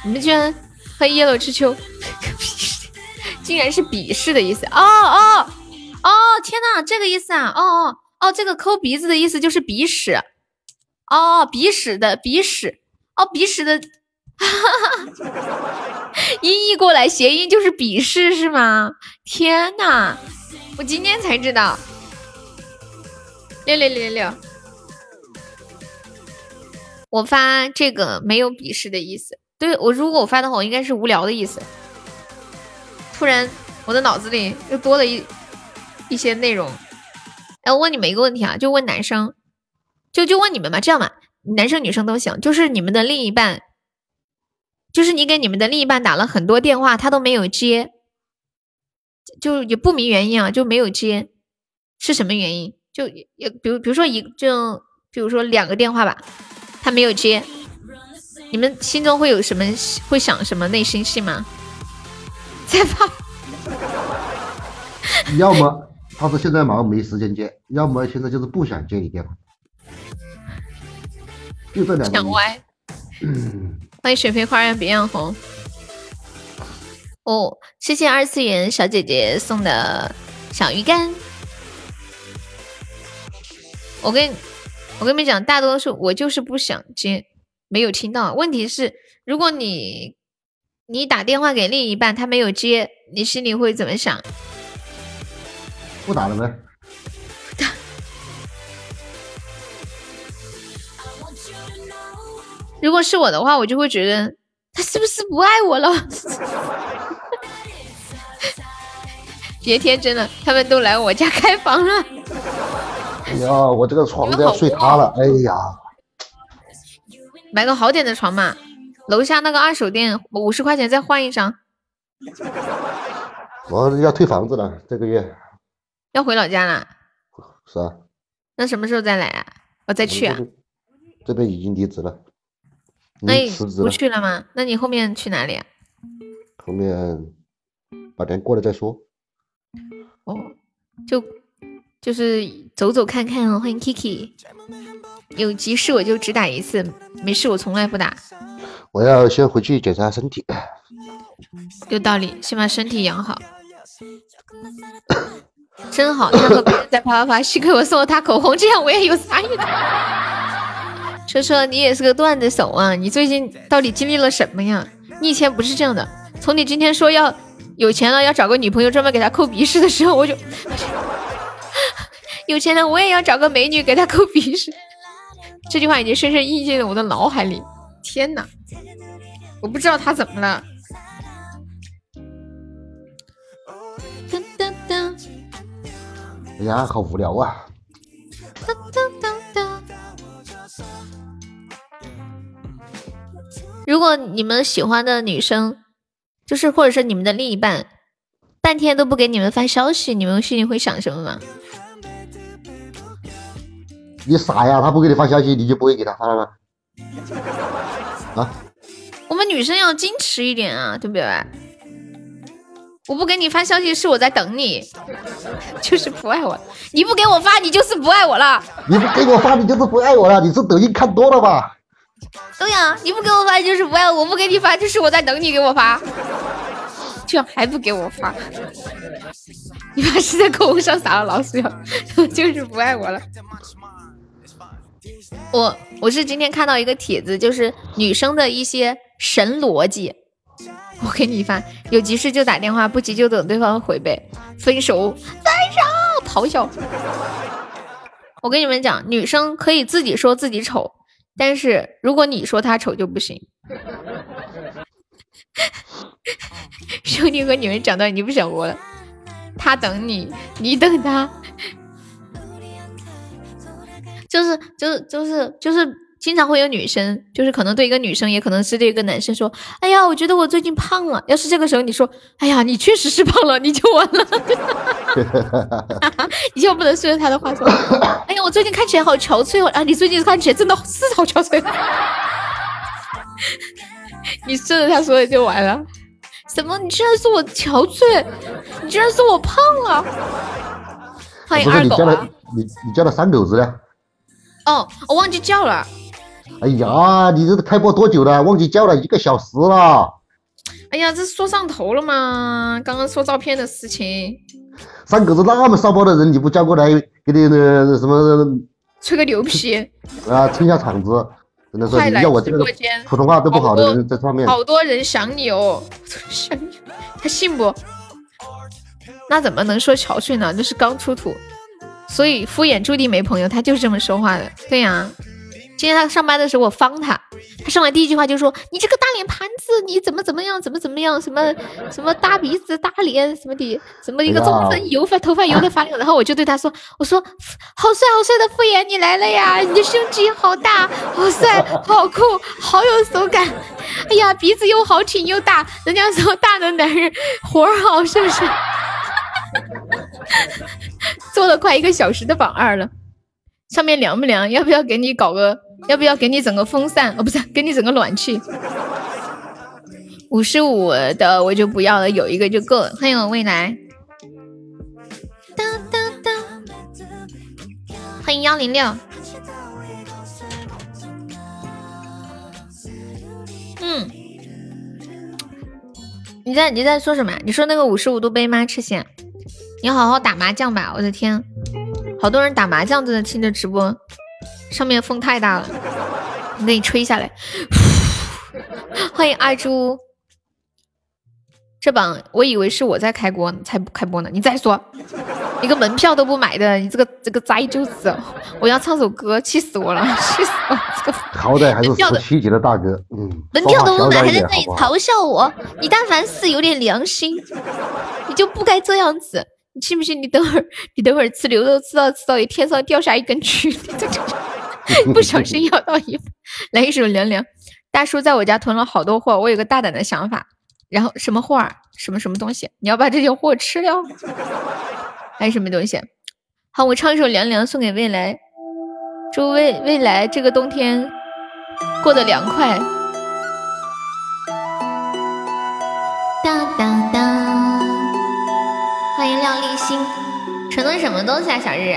你们居然欢迎 yellow 之秋，竟然是鄙视的意思！哦哦哦！天呐，这个意思啊！哦哦哦，这个抠鼻子的意思就是鼻屎。哦，鼻屎的鼻屎，哦，鼻屎的哈哈，音译过来谐音就是鄙视是吗？天呐，我今天才知道。六六六六六，我发这个没有鄙视的意思。对我，如果我发的话，我应该是无聊的意思。突然，我的脑子里又多了一一些内容。哎，我问你们一个问题啊，就问男生。就就问你们嘛，这样嘛，男生女生都行。就是你们的另一半，就是你给你们的另一半打了很多电话，他都没有接，就也不明原因啊，就没有接，是什么原因？就也比如比如说一就比如说两个电话吧，他没有接，你们心中会有什么会想什么内心戏吗？在怕？要么他说现在忙没时间接，要么现在就是不想接你电话。就这两想歪，欢迎雪飞花园别样红。哦，谢谢二次元小姐姐送的小鱼干。我跟我跟你们讲，大多数我就是不想接，没有听到。问题是，如果你你打电话给另一半，他没有接，你心里会怎么想？不打了呗。如果是我的话，我就会觉得他是不是不爱我了？别天真了，他们都来我家开房了。哎呀，我这个床都要睡塌了！哎呀，买个好点的床嘛，楼下那个二手店五十块钱再换一张。我要退房子了，这个月要回老家了。是啊。那什么时候再来啊？我再去啊。这边已经离职了。那你不去了吗？那你后面去哪里啊？后面把年过了再说。哦，就就是走走看看哦。欢迎 Kiki，有急事我就只打一次，没事我从来不打。我要先回去检查身体。有道理，先把身体养好。真好，他和别人在啪啪啪，幸亏我送了他口红，这样我也有参与的。车车，你也是个段子手啊！你最近到底经历了什么呀？你以前不是这样的。从你今天说要有钱了要找个女朋友专门给他抠鼻屎的时候，我就 有钱了我也要找个美女给他抠鼻屎。这句话已经深深印进了我的脑海里。天哪，我不知道他怎么了。噔噔噔！哎呀，好无聊啊！噔噔如果你们喜欢的女生，就是或者是你们的另一半，半天都不给你们发消息，你们心里会想什么吗？你傻呀？他不给你发消息，你就不会给他发了吗？啊？我们女生要矜持一点啊，对不对？我不给你发消息，是我在等你，就是不爱我。你不给我发，你就是不爱我了。你不给我发，你就是不爱我了。你是抖音看多了吧？对呀，你不给我发就是不爱我，我不给你发就是我在等你给我发，居然还不给我发，你妈是在购物上撒了老鼠药，就是不爱我了。我我是今天看到一个帖子，就是女生的一些神逻辑，我给你发，有急事就打电话，不急就等对方回呗。分手，分手，咆哮。我跟你们讲，女生可以自己说自己丑。但是如果你说他丑就不行，兄弟和你们讲道理，你不想活了，他等你，你等他，就是就是就是就是经常会有女生，就是可能对一个女生，也可能是对一个男生说：“哎呀，我觉得我最近胖了。”要是这个时候你说：“哎呀，你确实是胖了”，你就完了。你千万不能顺着他的话说：“哎呀，我最近看起来好憔悴哦。”啊，你最近看起来真的是好憔悴。你顺着他说的就完了。什么？你居然说我憔悴？你居然说我胖了？欢迎二狗啊！你你叫了三狗子了？哦，我忘记叫了。哎呀，你这开播多久了？忘记叫了一个小时了。哎呀，这说上头了吗？刚刚说照片的事情。三狗子那么骚包的人，你不叫过来给你那什么？吹个牛皮。啊，撑下场子。真的说，你要我这个普通话都不好的人在上面。好多人想你哦，想你，他信不？那怎么能说憔悴呢？这是刚出土。所以敷衍注定没朋友，他就是这么说话的。对呀，今天他上班的时候我方他，他上来第一句话就说：“你这个大脸盘子，你怎么怎么样，怎么怎么样，什么什么大鼻子大脸什么的，什么一个中分油发头发油的发亮。”然后我就对他说：“我说好帅好帅的敷衍你来了呀，你的胸肌好大，好帅，好酷，好有手感。哎呀，鼻子又好挺又大，人家说大的男人活好是不是？” 做了快一个小时的榜二了，上面凉不凉？要不要给你搞个？要不要给你整个风扇？哦，不是，给你整个暖气。五十五的我就不要了，有一个就够了。欢迎我未来。欢迎幺零六。嗯，你在你在说什么？你说那个五十五度杯吗？赤线。你好好打麻将吧！我的天，好多人打麻将都在听着直播，上面风太大了，你给你吹下来。欢迎阿朱，这榜我以为是我在开播才不开播呢。你再说，一个门票都不买的，你这个这个灾就是！我要唱首歌，气死我了，气死我！这个好歹还是十七级的大哥，嗯，门票都不买，还在那里嘲笑我。你但凡是有点良心，你就不该这样子。你信不信？你等会儿，你等会儿吃牛肉吃到吃到，你天上掉下一根蛆，不小心咬到一，来一首凉凉。大叔在我家囤了好多货，我有个大胆的想法。然后什么货啊？什么什么东西？你要把这些货吃了？还是什么东西？好，我唱一首凉凉送给未来，祝未未来这个冬天过得凉快。当当。亮丽心，存的什么东西啊，小日？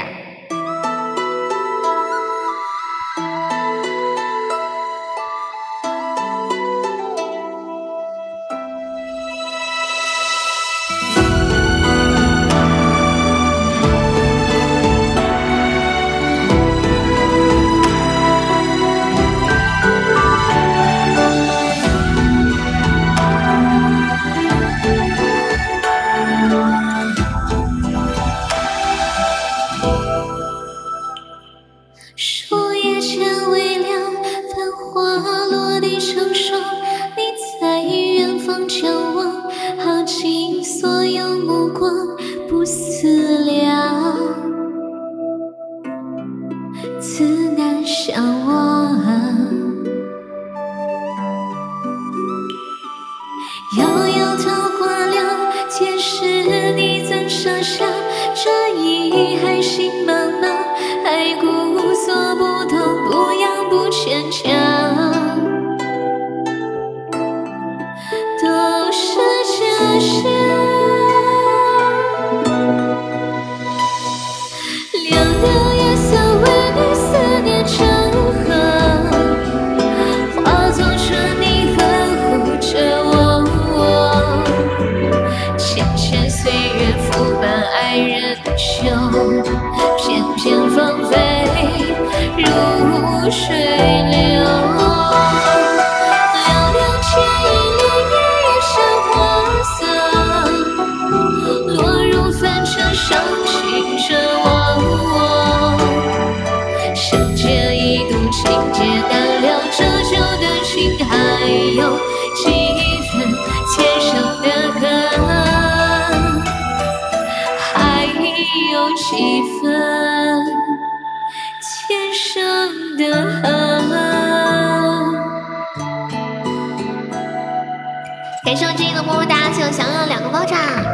如水流凉凉天影潋滟一身花色落入凡尘伤心着我生劫一渡情劫难了折旧的心还有几分前生的恨还有几分？感谢我这个么么哒，谢我想要两个爆炸。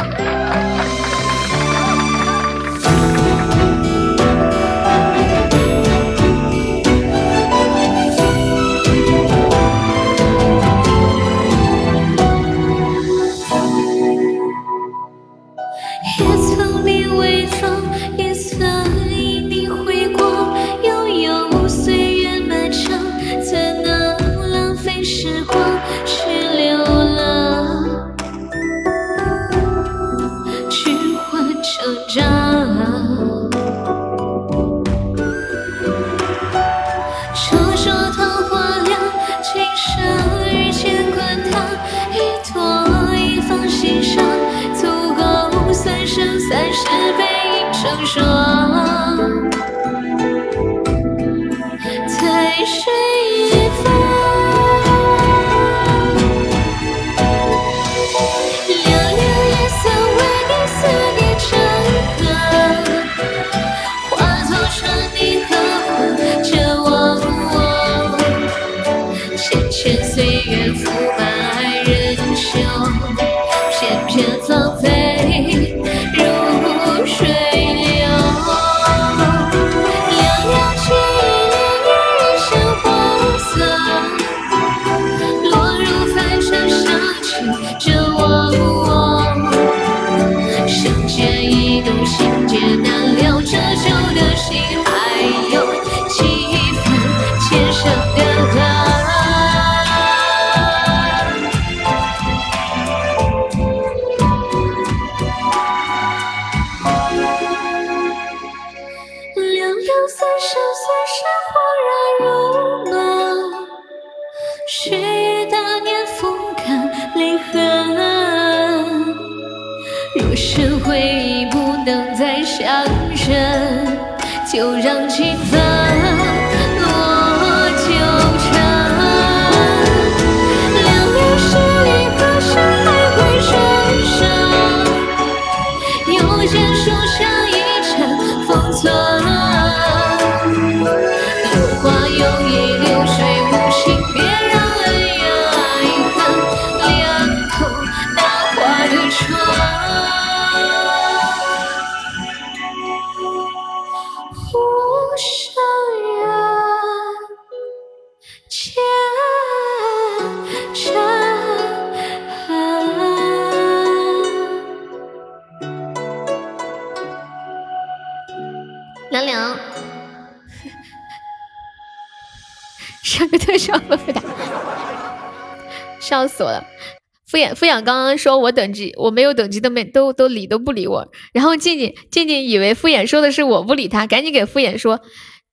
敷衍敷衍刚刚说我等级我没有等级都没都都理都不理我，然后静静静静以为敷衍说的是我不理他，赶紧给敷衍说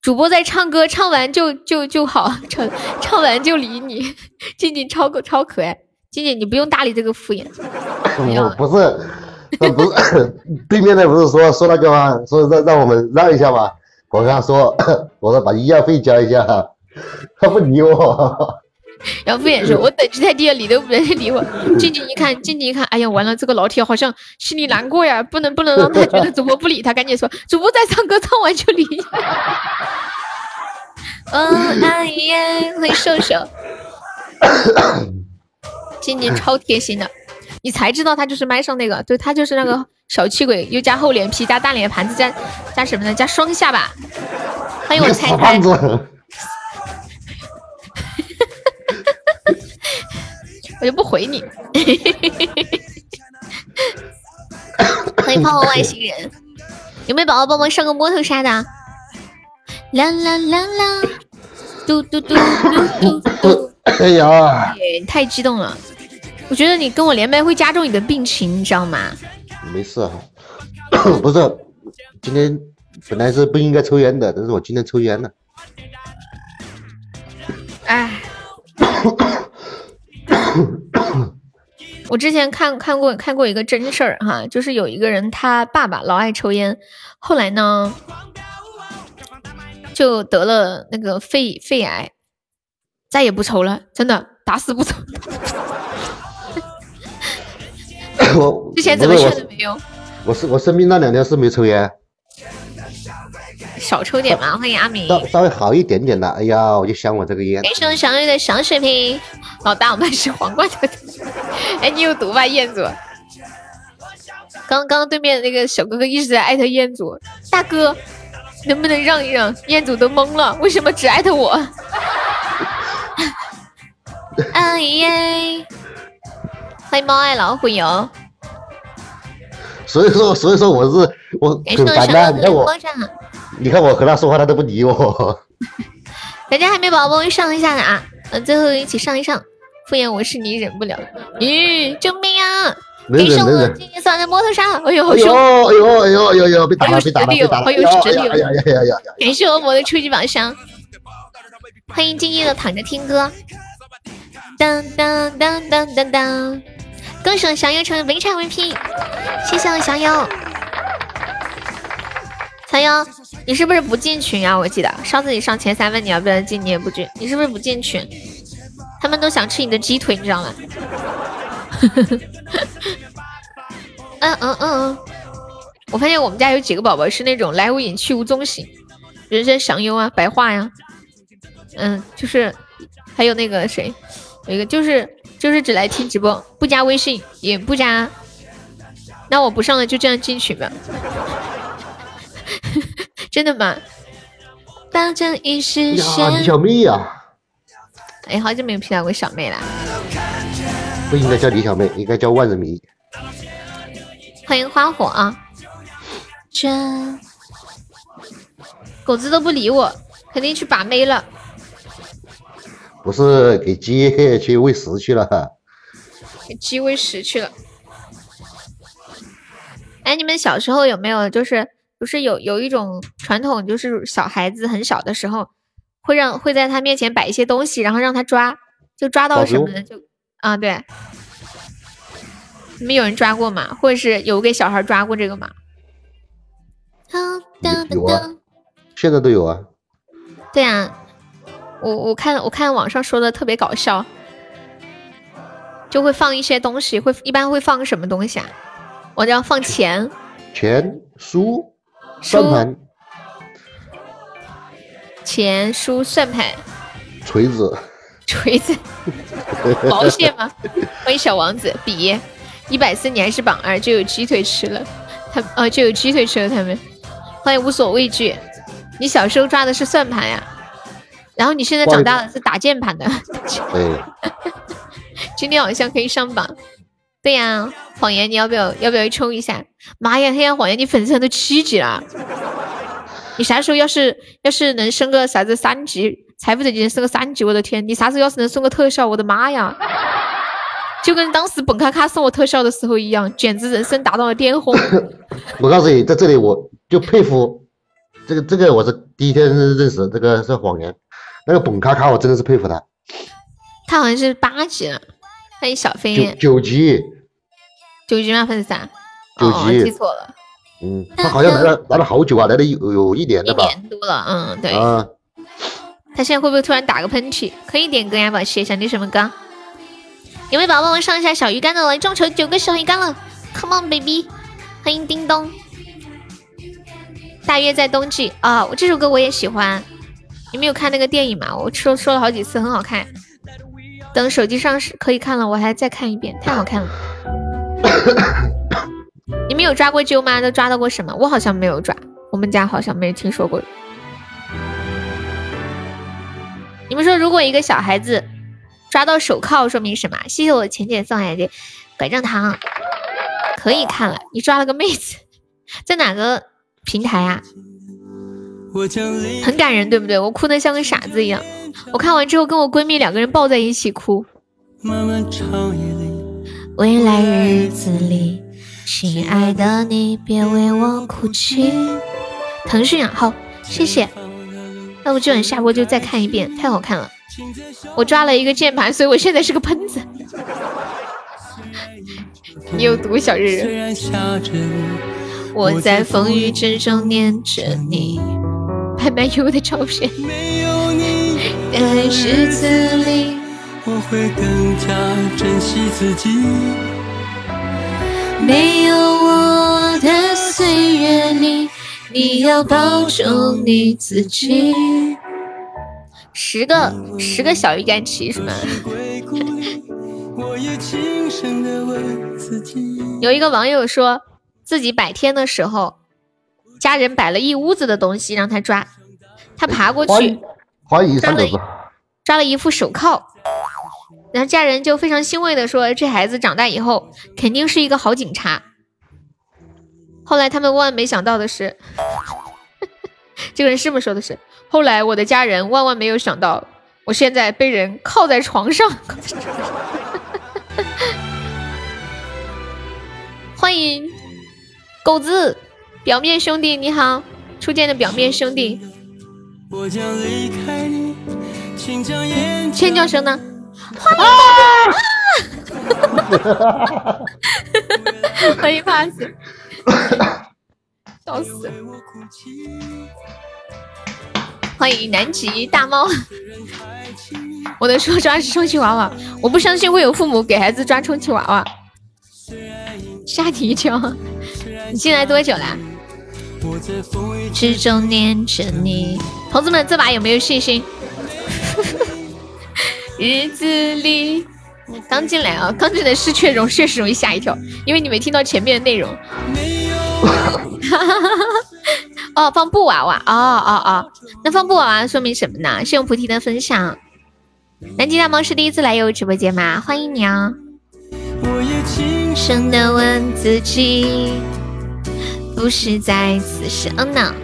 主播在唱歌，唱完就就就好，唱唱完就理你。静静超可超可爱，静静你不用搭理这个敷衍。不是，不是对面的不是说说那个吗？说让让我们让一下吗？我跟他说，我说把医药费交一下，他不理我。然后敷衍说：“我等级太低了，理都不愿意理我。”静静一看，静静一看，哎呀，完了，这个老铁好像心里难过呀，不能不能让他觉得主播不理他，赶紧说：“主播在唱歌，唱完就理。”嗯，哎呀，欢迎瘦瘦。静静超贴心的，你才知道他就是麦上那个，对他就是那个小气鬼，又加厚脸皮，加大脸盘子，加加什么呢？加双下巴。欢迎我猜猜。我就不回你。欢迎泡泡外星人，有没有宝宝帮忙上个摸头杀的？啦啦啦啦，嘟嘟嘟嘟嘟嘟。哎呀！太激动了，我觉得你跟我连麦会加重你的病情，你知道吗？没事啊，不是，今天本来是不应该抽烟的，但是我今天抽烟了。哎。我之前看看过看过一个真事儿哈，就是有一个人他爸爸老爱抽烟，后来呢就得了那个肺肺癌，再也不抽了，真的打死不抽。我之前怎么劝都没用。我是我生病那两天是没抽烟。少抽点嘛。欢迎阿明，稍稍微好一点点的。哎呀，我就想我这个烟。感谢小雨的小水瓶，老大我们是皇冠的。哎，你有毒吧，彦祖？刚刚对面那个小哥哥一直在艾特彦祖，大哥能不能让一让？彦祖都懵了，为什么只艾特我？哎耶！欢迎猫爱老虎油。所以说，所以说我是我很烦的。你看我，你看我和他说话，他都不理我。大家还没宝宝上一下的啊！呃，最后一起上一上。敷衍我是你忍不了。咦，救命啊！给上我今天算在摩托上，哎呦好凶！哎呦哎呦哎呦哎呦，被打了被打了被打了！好有实力！哎呀呀呀呀！感谢我魔的初级宝箱，欢迎静静的躺着听歌。当当当当当当！恭喜我小优成为围场 VP，谢谢我小优。小优，你是不是不进群呀？我记得上次你上前三问你要不要进，你也不进，你是不是不进群？他们都想吃你的鸡腿，你知道吗？嗯嗯嗯嗯，我发现我们家有几个宝宝是那种来无影去无踪型，人生享优啊，白话呀，嗯，就是还有那个谁，有一个就是就是只来听直播，不加微信也不加，那我不上了就这样进群吧，真的吗？当真一时呀，李小妹呀。哎，好久没有听到过小妹了。不应该叫李小妹，应该叫万人迷。欢迎花火啊！真狗子都不理我，肯定去把妹了。不是给鸡去喂食去了。给鸡喂食去了。哎，你们小时候有没有就是不是有有一种传统，就是小孩子很小的时候。会让会在他面前摆一些东西，然后让他抓，就抓到什么的就啊对，你们有人抓过吗？或者是有给小孩抓过这个吗？有啊，现在都有啊。对啊，我我看我看网上说的特别搞笑，就会放一些东西，会一般会放个什么东西啊？我要放钱，钱书算盘。钱书算盘，锤子，锤子，毛线吗？欢迎小王子，比一百四，你还是榜二，就有鸡腿吃了。他哦，就有鸡腿吃了。他们欢迎无所畏惧。你小时候抓的是算盘呀，然后你现在长大了是打键盘的。对，今天好像可以上榜。对呀，谎言，你要不要要不要冲一下？妈呀，黑暗谎言，你粉丝都七级了。你啥时候要是要是能升个啥子三级，财富等级升个三级，我的天！你啥时候要是能送个特效，我的妈呀！就跟当时本卡卡送我特效的时候一样，简直人生达到了巅峰。我告诉你，在这里我就佩服这个这个，我是第一天认识这个是谎言，那个本卡卡我真的是佩服他。他好像是八级了，欢迎小飞。九九级。九级吗？粉丝三。九级。记错了。嗯，他好像来了来了好久啊，来了有有一年了吧？一年多了，嗯，对。啊。他现在会不会突然打个喷嚏？可以点歌呀，宝气，想听什么歌？有没有宝宝们上一下小鱼干的？来众筹九个小鱼干了，Come on baby！欢迎叮咚。大约在冬季啊，我这首歌我也喜欢。你们有看那个电影吗？我说说了好几次，很好看。等手机上是可以看了，我还再看一遍，太好看了。你们有抓过阄吗？都抓到过什么？我好像没有抓，我们家好像没听说过。你们说，如果一个小孩子抓到手铐，说明什么？谢谢我浅浅送来的拐杖糖，可以看了。你抓了个妹子，在哪个平台啊？很感人，对不对？我哭的像个傻子一样。我看完之后，跟我闺蜜两个人抱在一起哭。未来日子里。亲爱的，你别为我哭泣。腾讯啊，好，谢谢。那我今晚下播就再看一遍，太好看了。我抓了一个键盘，所以我现在是个喷子。你有毒，小日日。我在风雨之中念着你，拍卖有的照片。在日子里，我会更加珍惜自己。没有我的岁月里，你要保重你自己。十个十个小鱼干骑什么？有一个网友说自己百天的时候，家人摆了一屋子的东西让他抓，他爬过去，欢迎三狗子，抓了一副手铐，然后家人就非常欣慰的说，这孩子长大以后肯定是一个好警察。后来他们万万没想到的是，这个人是这么说的是，后来我的家人万万没有想到，我现在被人铐在床上。欢迎狗子，表面兄弟你好，初见的表面兄弟。尖叫声呢？欢迎欢迎 pass。笑死！欢迎南极大猫。我的说抓是充气娃娃，我不相信会有父母给孩子抓充气娃娃。吓你一跳！你进来多久啦？之中念着你，同志们，这把有没有信心？日子里。刚进来啊，刚进来失去容确实容易吓一跳，因为你没听到前面的内容。哦，放布娃娃，哦哦哦，那放布娃娃说明什么呢？是用菩提的分享。南极大猫是第一次来悠悠直播间吗？欢迎你啊！我也轻声的问自己，不是在此时嗯呢？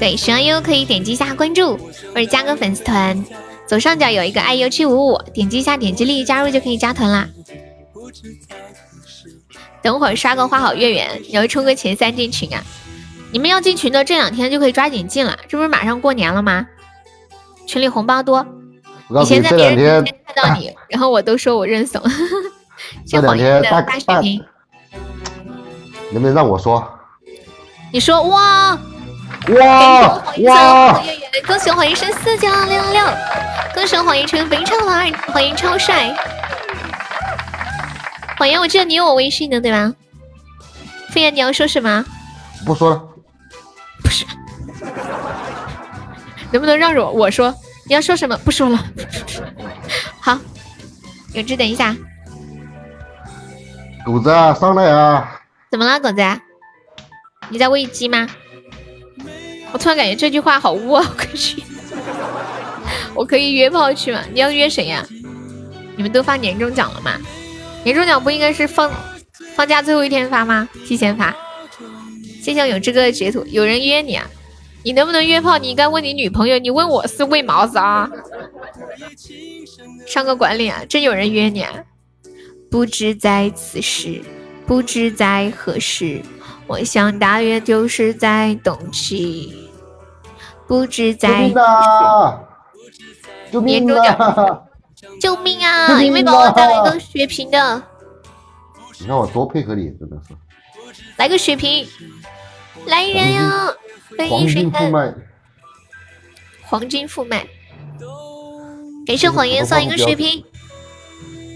对，喜欢优可以点击一下关注，或者加个粉丝团。左上角有一个 iu 七五五，点击一下，点击立即加入就可以加团啦。等会儿刷个花好月圆，然后冲个前三进群啊！你们要进群的这两天就可以抓紧进了，这不是马上过年了吗？群里红包多。以前在别人群看到你，然后我都说我认怂。这两天大大视频，能不能让我说？你说哇。哇哇！恭喜黄医生四九六六，恭喜黄医生非常玩，欢迎超帅。谎言，我记得你有我微信的对吧？飞燕，你要说什么？不说了。不是。能不能让我我说？你要说什么？不说了。好，有志，等一下。狗子啊，上来啊！怎么了，狗子？你在喂鸡吗？我突然感觉这句话好污啊！我可以，我可以约炮去吗？你要约谁呀？你们都发年终奖了吗？年终奖不应该是放放假最后一天发吗？提前发。谢谢有这个截图，有人约你啊？你能不能约炮？你应该问你女朋友，你问我是为毛子啊？上个管理啊！真有人约你啊？不知在此时，不知在何时。我想大约就是在冬季，不知在救命啊！救命啊！有没有帮我带来一个血瓶的？你看我多配合你，真的是。来个血瓶，来人呀！黄金副麦，黄金副麦，感谢谎言送一个血瓶。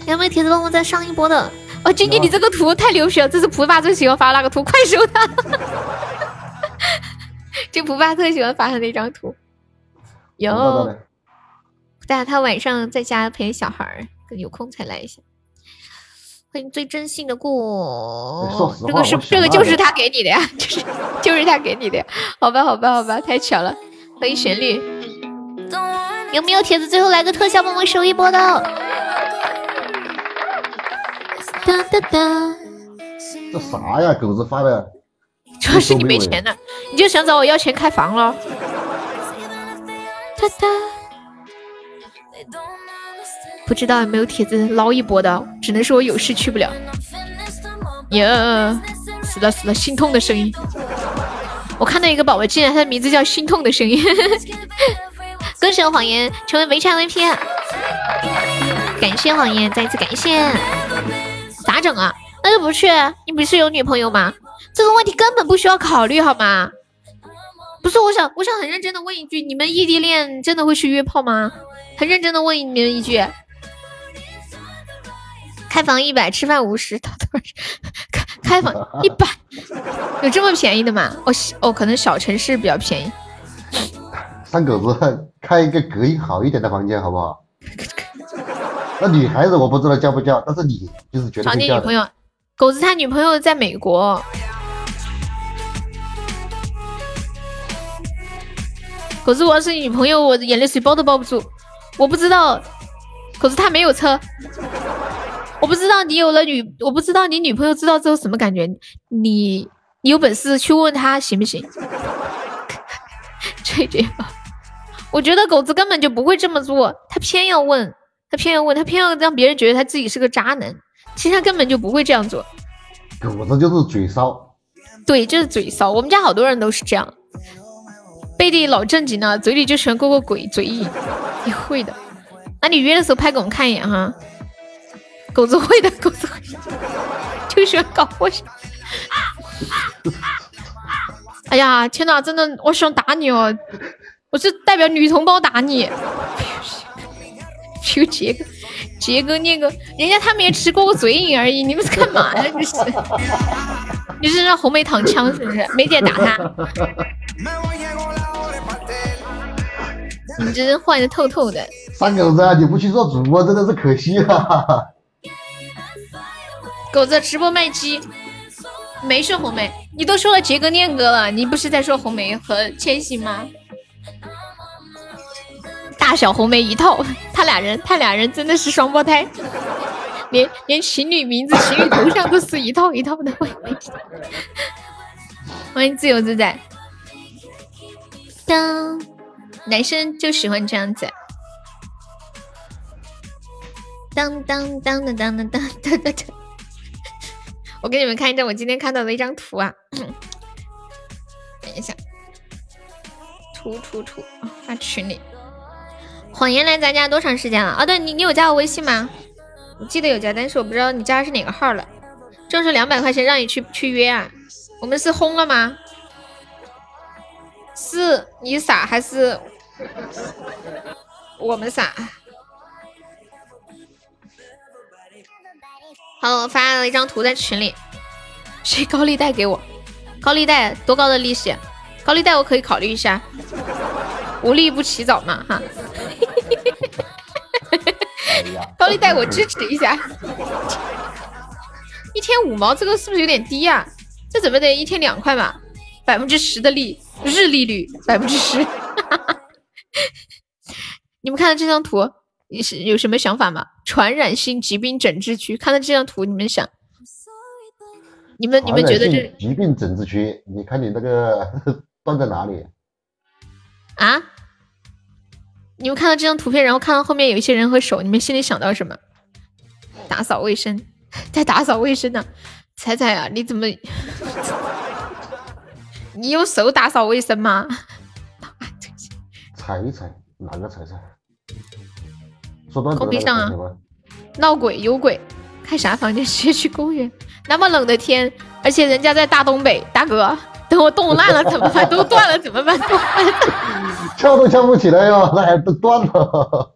有没有铁子帮我再上一波的？哦，晶晶，你这个图太牛皮了！这是普爸最喜欢发那个图，快收他！这普爸特喜欢发的那张图。有，但他晚上在家陪小孩儿，有空才来一下。欢迎最真心的过，这个是这个就是他给你的呀，就是就是他给你的呀。好吧，好吧，好吧，太巧了。欢迎旋律，有没有铁子？最后来个特效，帮我收一波的。哒哒哒！这啥呀？狗子发的，主要是你没钱呢，你就想找我要钱开房了。哒哒，不知道有没有铁子捞一波的，只能说我有事去不了。呀，死了死了，心痛的声音。我看到一个宝宝，竟然他的名字叫心痛的声音。恭喜谎言成为围场 VP，感谢谎言，再次感谢。咋整啊？那就不去。你不是有女朋友吗？这个问题根本不需要考虑，好吗？不是，我想，我想很认真的问一句：你们异地恋真的会去约炮吗？很认真的问你们一句：开房一百，吃饭五十，开开房一百，有这么便宜的吗？哦哦，可能小城市比较便宜。三狗子开一个隔音好一点的房间好不好？那女孩子我不知道叫不叫，但是你就是觉得找你女朋友，狗子他女朋友在美国。狗子我要是女朋友，我的眼泪水包都包不住。我不知道，狗子他没有车。我不知道你有了女，我不知道你女朋友知道之后什么感觉。你你有本事去问他行不行？这点吧。我觉得狗子根本就不会这么做，他偏要问，他偏要问，他偏要让别人觉得他自己是个渣男。其实他根本就不会这样做。狗子就是嘴骚，对，就是嘴骚。我们家好多人都是这样，背地老正经的，嘴里就喜欢过过鬼嘴瘾。你会的，那你约的时候拍给我们看一眼哈。狗子会的，狗子会，就喜欢搞破事。哎呀，天哪，真的，我想打你哦。我是代表女同胞打你，就杰哥，杰哥念个，人家他们也吃过个嘴瘾而已，你们是干嘛呀？这是，你是让红梅躺枪是不是？梅姐打他，你这人坏的透透的。三狗子，你不去做主播真的是可惜了。狗子直播卖鸡，没说红梅，你都说了杰哥念哥了，你不是在说红梅和千玺吗？小红梅一套，他俩人，他俩人真的是双胞胎，连连情侣名字、情侣头像都是一套一套的。欢迎自由自在。当男生就喜欢这样子。当当当当当当当当。我给你们看一张我今天看到的一张图啊，等一下，图图图，发群里。谎言来咱家多长时间了？啊，对你，你有加我微信吗？我记得有加，但是我不知道你加的是哪个号了。挣是两百块钱让你去去约啊？我们是轰了吗？是你傻还是我们傻？好，我发了一张图在群里。谁高利贷给我？高利贷多高的利息？高利贷我可以考虑一下。无利不起早嘛，哈。高利贷我支持一下，一天五毛，这个是不是有点低呀？这怎么得一天两块嘛？百分之十的利日利率，百分之十。你们看到这张图，你是有什么想法吗？传染性疾病整治区，看到这张图，你们想，你们你们觉得这疾病整治区？你看你那个 断在哪里？啊？你们看到这张图片，然后看到后面有一些人和手，你们心里想到什么？打扫卫生，在打扫卫生呢。彩彩啊，你怎么？你用手打扫卫生吗？踩一踩，哪个踩踩？公屏上啊。闹鬼有鬼，开啥房间？直接去公园。那么冷的天，而且人家在大东北，大哥。等我冻烂了怎么办？都断了怎么办？跳都跳不起来哟，那还都断了。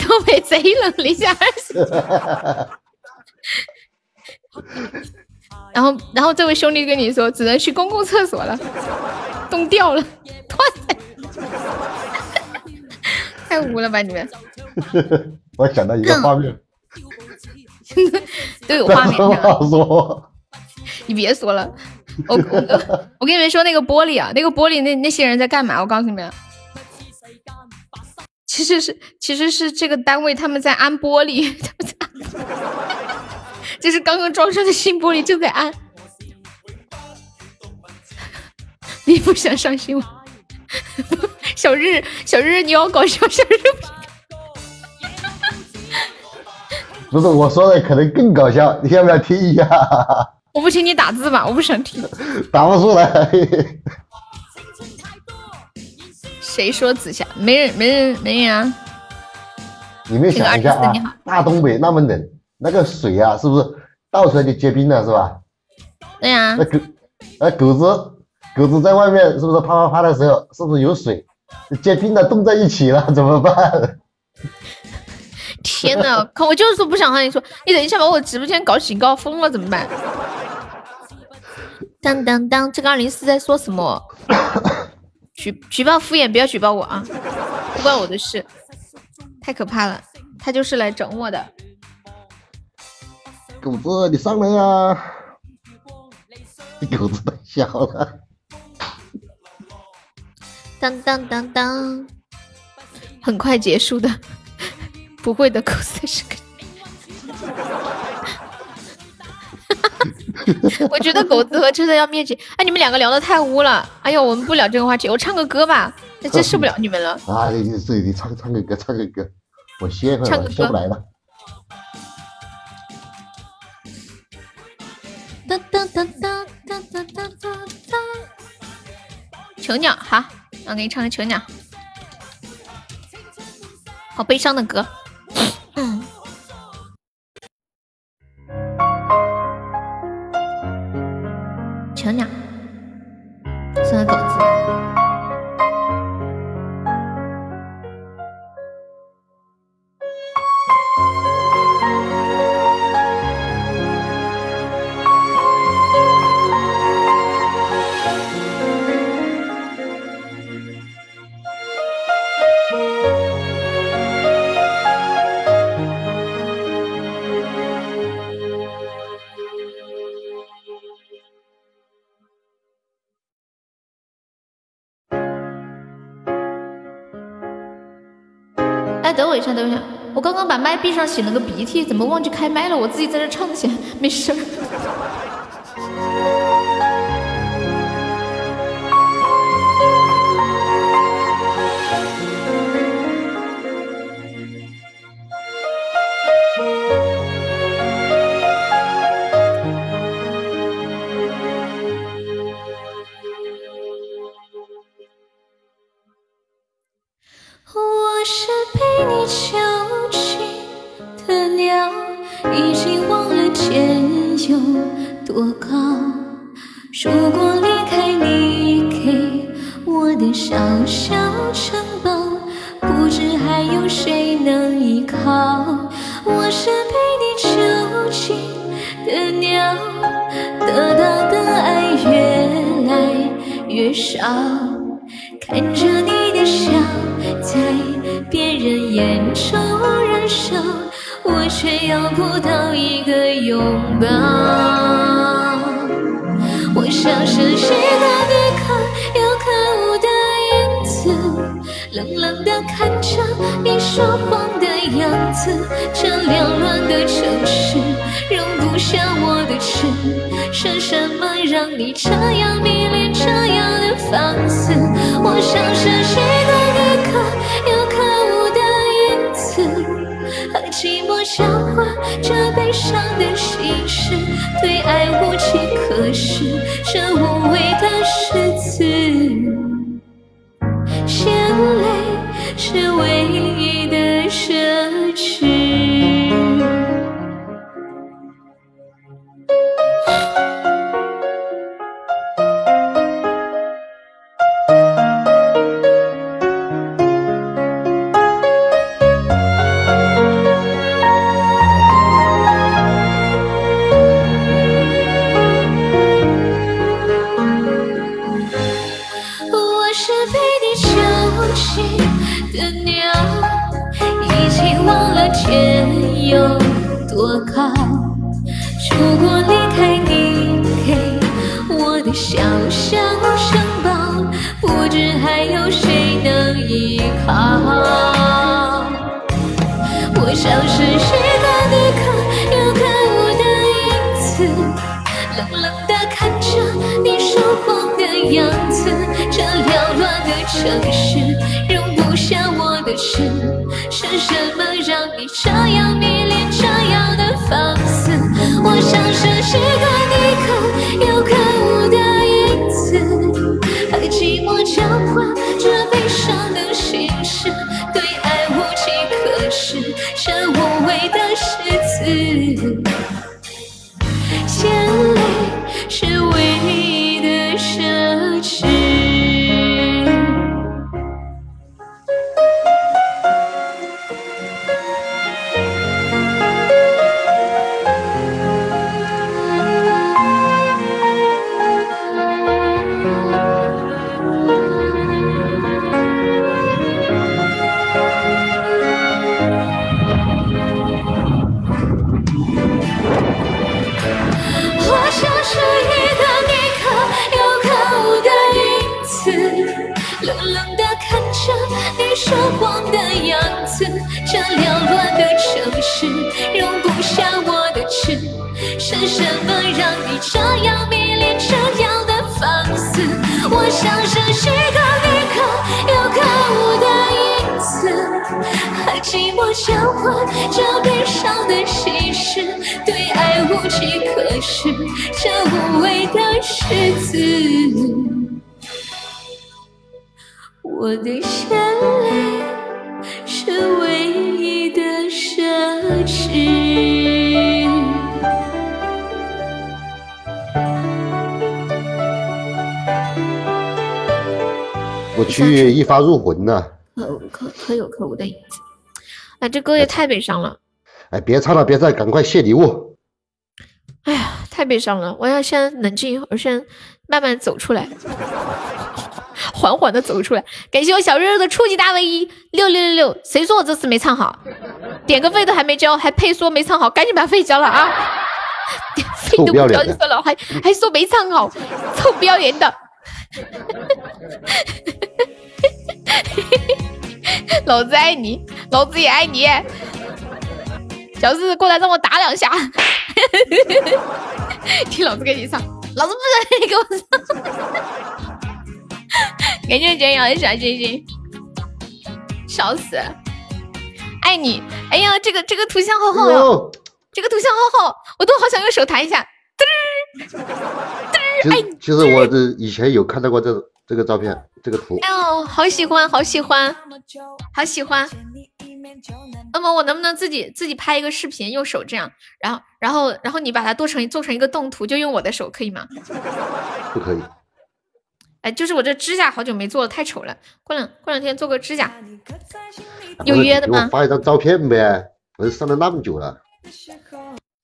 东北贼冷，零下二十。然后，然后这位兄弟跟你说，只能去公共厕所了，冻掉了，断。太污了吧你们！我想到一个画面，都有画面。说，你别说了。我我我跟你们说那个玻璃啊，那个玻璃那那些人在干嘛？我告诉你们，其实是其实是这个单位他们在安玻璃，他们在，这是刚刚装上的新玻璃正在安。你不想上新闻？小日小日，你要搞笑，小日不是我说的，可能更搞笑，你要不要听一下？我不听你打字吧，我不想听。打不出来。谁说紫霞？没人，没人，没人啊！你们想一下啊，大东北那么冷，那个水啊，是不是倒出来就结冰了，是吧？对呀。那狗，那狗子，狗子在外面是不是啪啪啪的时候，是不是有水结冰了，冻在一起了，怎么办？天呐，可我就是不想和你说，你等一下把我直播间搞警告封了怎么办？当当当，这个二零四在说什么？举举报敷衍，不要举报我啊！不关我的事，太可怕了，他就是来整我的。狗子，你上来呀！狗子太小了。当当当当，很快结束的，不会的，狗子是个。我觉得狗子和车车要灭绝。哎，你们两个聊的太污了。哎呦，我们不聊这个话题，我唱个歌吧。真受不了你们了。啊，你你你唱唱个歌，唱个歌，我歇会儿，歇不来了。哒哒哒哒哒哒哒哒。囚鸟，好，我给你唱个囚鸟。好悲伤的歌。等一下，我刚刚把麦闭上，擤了个鼻涕，怎么忘记开麦了？我自己在这唱先，没事儿。一发入魂呢。可可可有可无的影子。哎，这歌也太悲伤了。哎，别唱了，别唱，赶快谢礼物。哎呀，太悲伤了，我要先冷静一会儿，先慢慢走出来。缓缓的走出来，感谢我小肉肉的初级大卫一六六六六。谁说我这次没唱好？点个费都还没交，还配说没唱好？赶紧把费交了啊！费都不交就算了，还还说没唱好，臭不要脸的！老子爱你，老子也爱你。小四过来让我打两下，听老子给你唱，老子不让你给我唱。感谢简阳的小星星，笑死！爱你！哎呀，这个这个图像好好哦，这个图像好好，我都好想用手弹一下。嘚其实我这以前有看到过这这个照片，这个图。哎呦，好喜欢，好喜欢，好喜欢。那么我能不能自己自己拍一个视频，用手这样，然后然后然后你把它做成做成一个动图，就用我的手，可以吗？不可以。哎，就是我这指甲好久没做了，太丑了。过两过两天做个指甲，有约的吗？我发一张照片呗，我上了那么久了。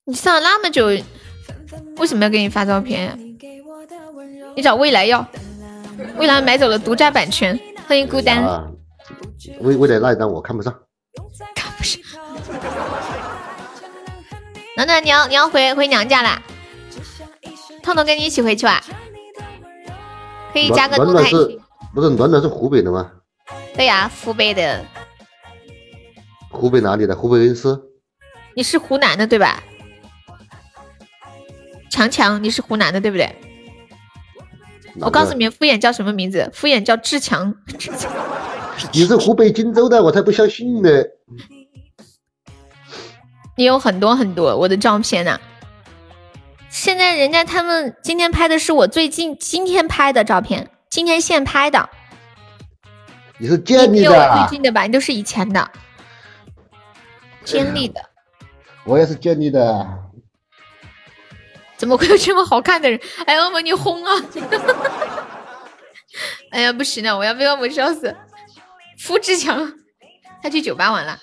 你上了那么久，为什么要给你发照片呀？你找未来要，未来买走了独家版权。欢迎孤单。未未来那一张我看不上。看不上。暖暖，你要你要回回娘家啦？彤彤跟你一起回去吧。可以加个动态。不是暖暖是湖北的吗？对呀，湖北的。湖北哪里的？湖北恩施。你是湖南的对吧？强强，你是湖南的对不对？我告诉你们，敷衍叫什么名字？敷衍叫志强。你是湖北荆州的，我才不相信呢。你有很多很多我的照片呢。现在人家他们今天拍的是我最近今天拍的照片，今天现拍的。你是建立的？最近的吧？你都是以前的。建立的。我也是建立的。怎么会有这么好看的人？哎恶魔你轰啊！哎呀，不行了，我要被恶魔笑死。付志强，他去酒吧玩了，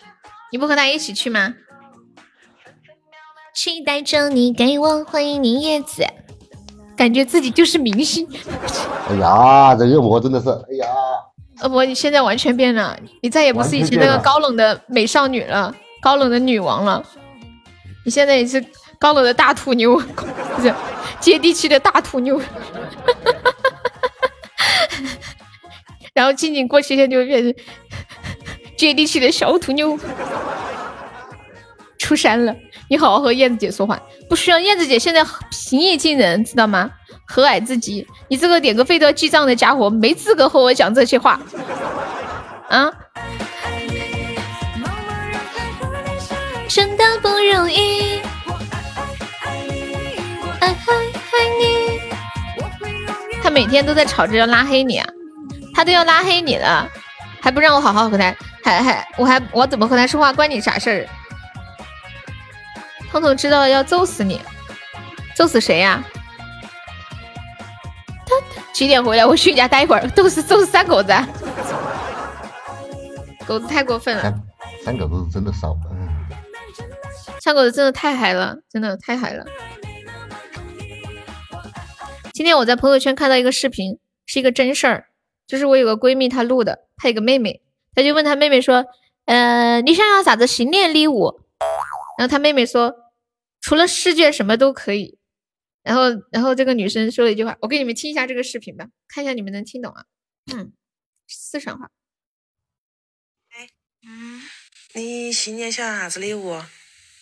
你不和他一起去吗？期待着你给我欢迎你叶子，感觉自己就是明星。哎呀，这恶魔真的是，哎呀，恶魔你现在完全变了，你再也不是以前那个高冷的美少女了，高冷的女王了，你现在也是高冷的大土妞，不是接地气的大土妞。然后静静过几天就变成接地气的小土妞，出山了。你好好和燕子姐说话，不需要燕子姐现在平易近人，知道吗？和蔼至极。你这个点个费都要记账的家伙，没资格和我讲这些话。啊！真的不容易，每天都在吵着要拉黑你啊，他都要拉黑你了，还不让我好好和他，还还我还我怎么和他说话关你啥事儿？彤彤知道了要揍死你，揍死谁呀？几点回来？我去你家待一会儿。揍死揍死三狗子，狗子太过分了。三狗子真的骚，嗯，三狗子真的太嗨了，真的太嗨了。今天我在朋友圈看到一个视频，是一个真事儿，就是我有个闺蜜她录的，她有个妹妹，她就问她妹妹说：“呃，你想要啥子新年礼物？”然后她妹妹说。除了试卷什么都可以，然后然后这个女生说了一句话，我给你们听一下这个视频吧，看一下你们能听懂啊。嗯，四川话。哎，嗯，你新年想要啥子礼物？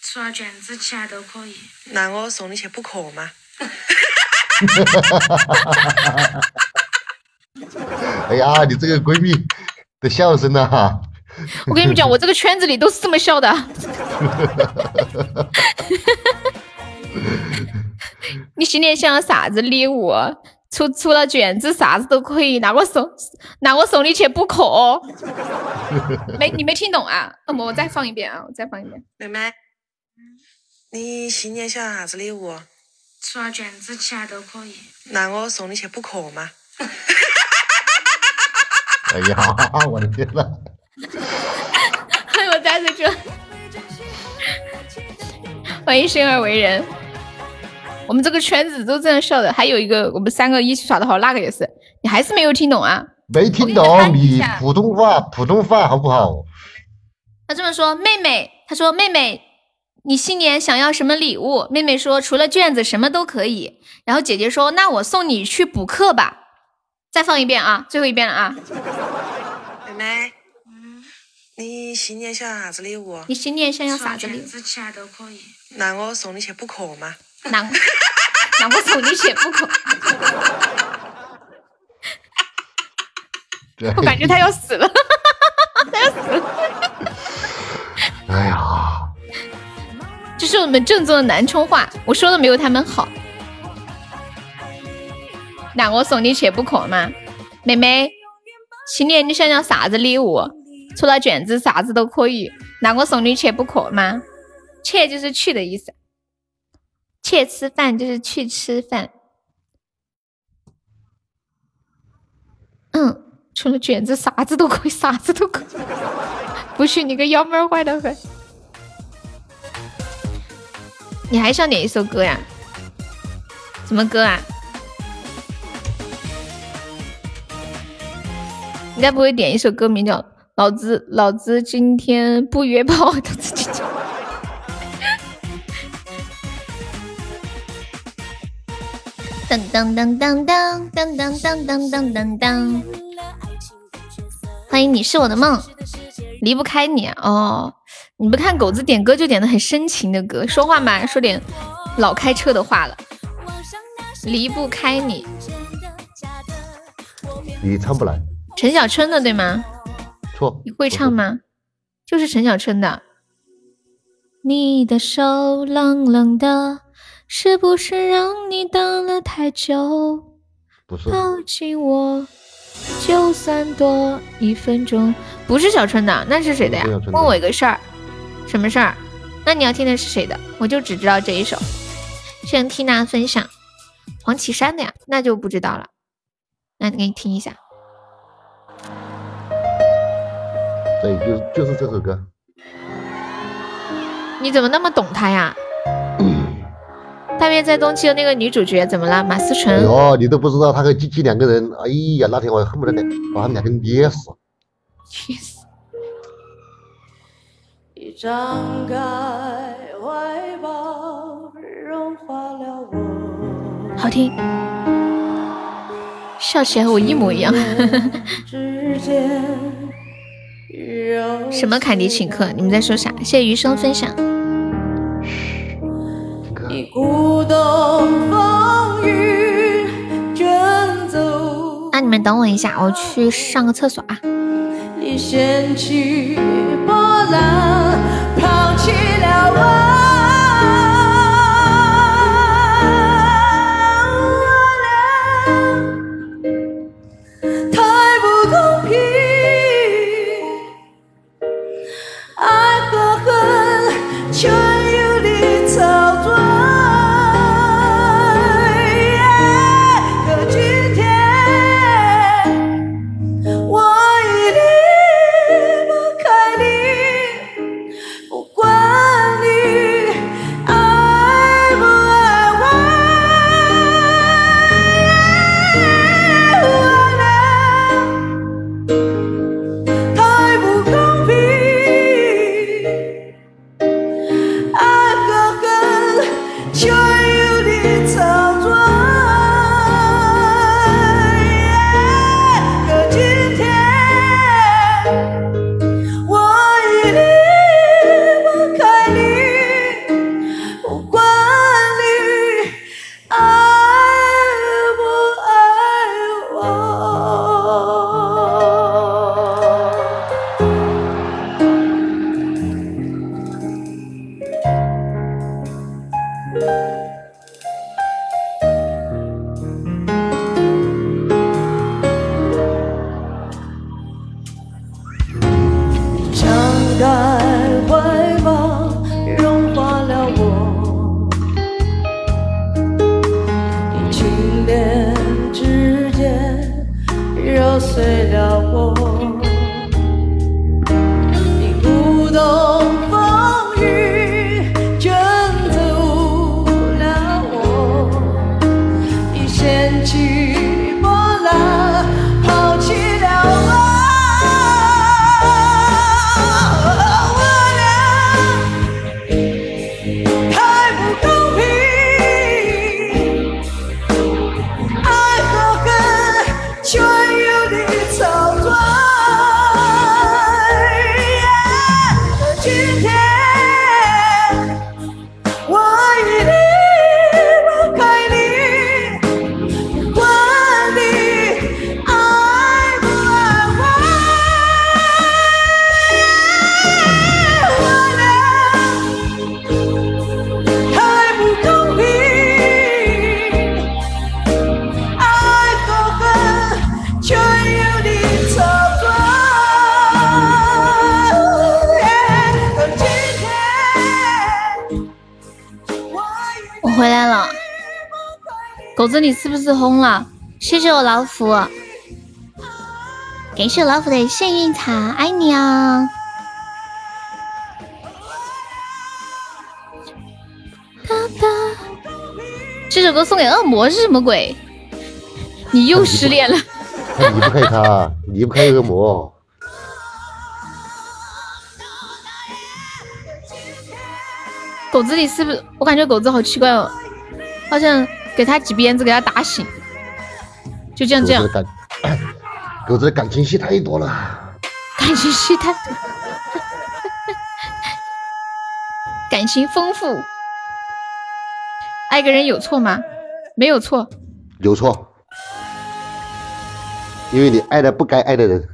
除了卷子，其他都可以。那我送你去补课嘛。哎呀，你这个闺蜜的笑声呢、哈！我跟你们讲，我这个圈子里都是这么笑的。你新年想要啥子礼物？除除了卷子，啥子都可以。那我送，那我送你去补课。没，你没听懂啊？那么我再放一遍啊，我再放一遍。妹妹，你新年想要啥子礼物？除了卷子，其他都可以。那我送你去补课嘛。哎呀，我的天呐！欢 迎我大嘴哥，欢迎生而为人。我们这个圈子都这样笑的，还有一个我们三个一起耍的好，那个也是。你还是没有听懂啊？没听懂，你普通话普通话好不好？他这么说，妹妹，他说妹妹，你新年想要什么礼物？妹妹说除了卷子什么都可以。然后姐姐说，那我送你去补课吧。再放一遍啊，最后一遍了啊。妹妹，你新年想要啥子礼物？你新年想要啥子礼物？除了卷子，其他都可以。那我送你去补课嘛。那那我送你去补课。我感觉他要死了，他要死了。哎呀，这是我们正宗的南充话，我说的没有他们好。那我送你去补课吗，妹妹，新年你想要啥子礼物？除了卷子，啥子都可以。那我送你去补课吗？去就是去的意思，去吃饭就是去吃饭。嗯，除了卷子，啥子都可以，啥子都可以。不许你个幺妹儿坏的很。你还想点一首歌呀？什么歌啊？应该不会点一首歌名叫《老子老子今天不约炮》的自己。噔 噔噔噔噔噔噔噔噔噔噔噔，欢迎你是我的梦，离不开你哦。你不看狗子点歌就点的很深情的歌，说话嘛说点老开车的话了。离不开你，你唱不来，陈小春的对吗？错。你会唱吗？就是陈小春的。你的手冷冷的，是不是让你等了太久？不是。抱紧我，就算多一分钟。不是小春的，那是谁的呀？问我一个事儿，什么事儿？那你要听的是谁的？我就只知道这一首。谢谢缇娜分享，黄绮珊的呀，那就不知道了。那给你听一下。对，就是就是这首歌。你怎么那么懂他呀？大约在冬季的那个女主角怎么了？马思纯。哦，你都不知道他和鸡鸡两个人，哎呀，那天我恨不得两把他们两个捏死。张开怀抱，融化了我。好听，笑起来和我一模一样。什么凯迪请客？你们在说啥？谢谢余生分享。你鼓动风雨卷走。那你们等我一下，我去上个厕所啊。你掀起浪，抛弃了我。红了？谢谢我老虎，感谢我老虎的幸运卡，爱你啊！这首歌送给恶魔是什么鬼？你又失恋了？他离不开他，离不开恶魔。狗子你是不是？我感觉狗子好奇怪哦，好像给他几鞭子给他打醒，就这样这样。狗子的感情戏太多了，感情戏太多，感情丰富。爱个人有错吗？没有错。有错，因为你爱了不该爱的人。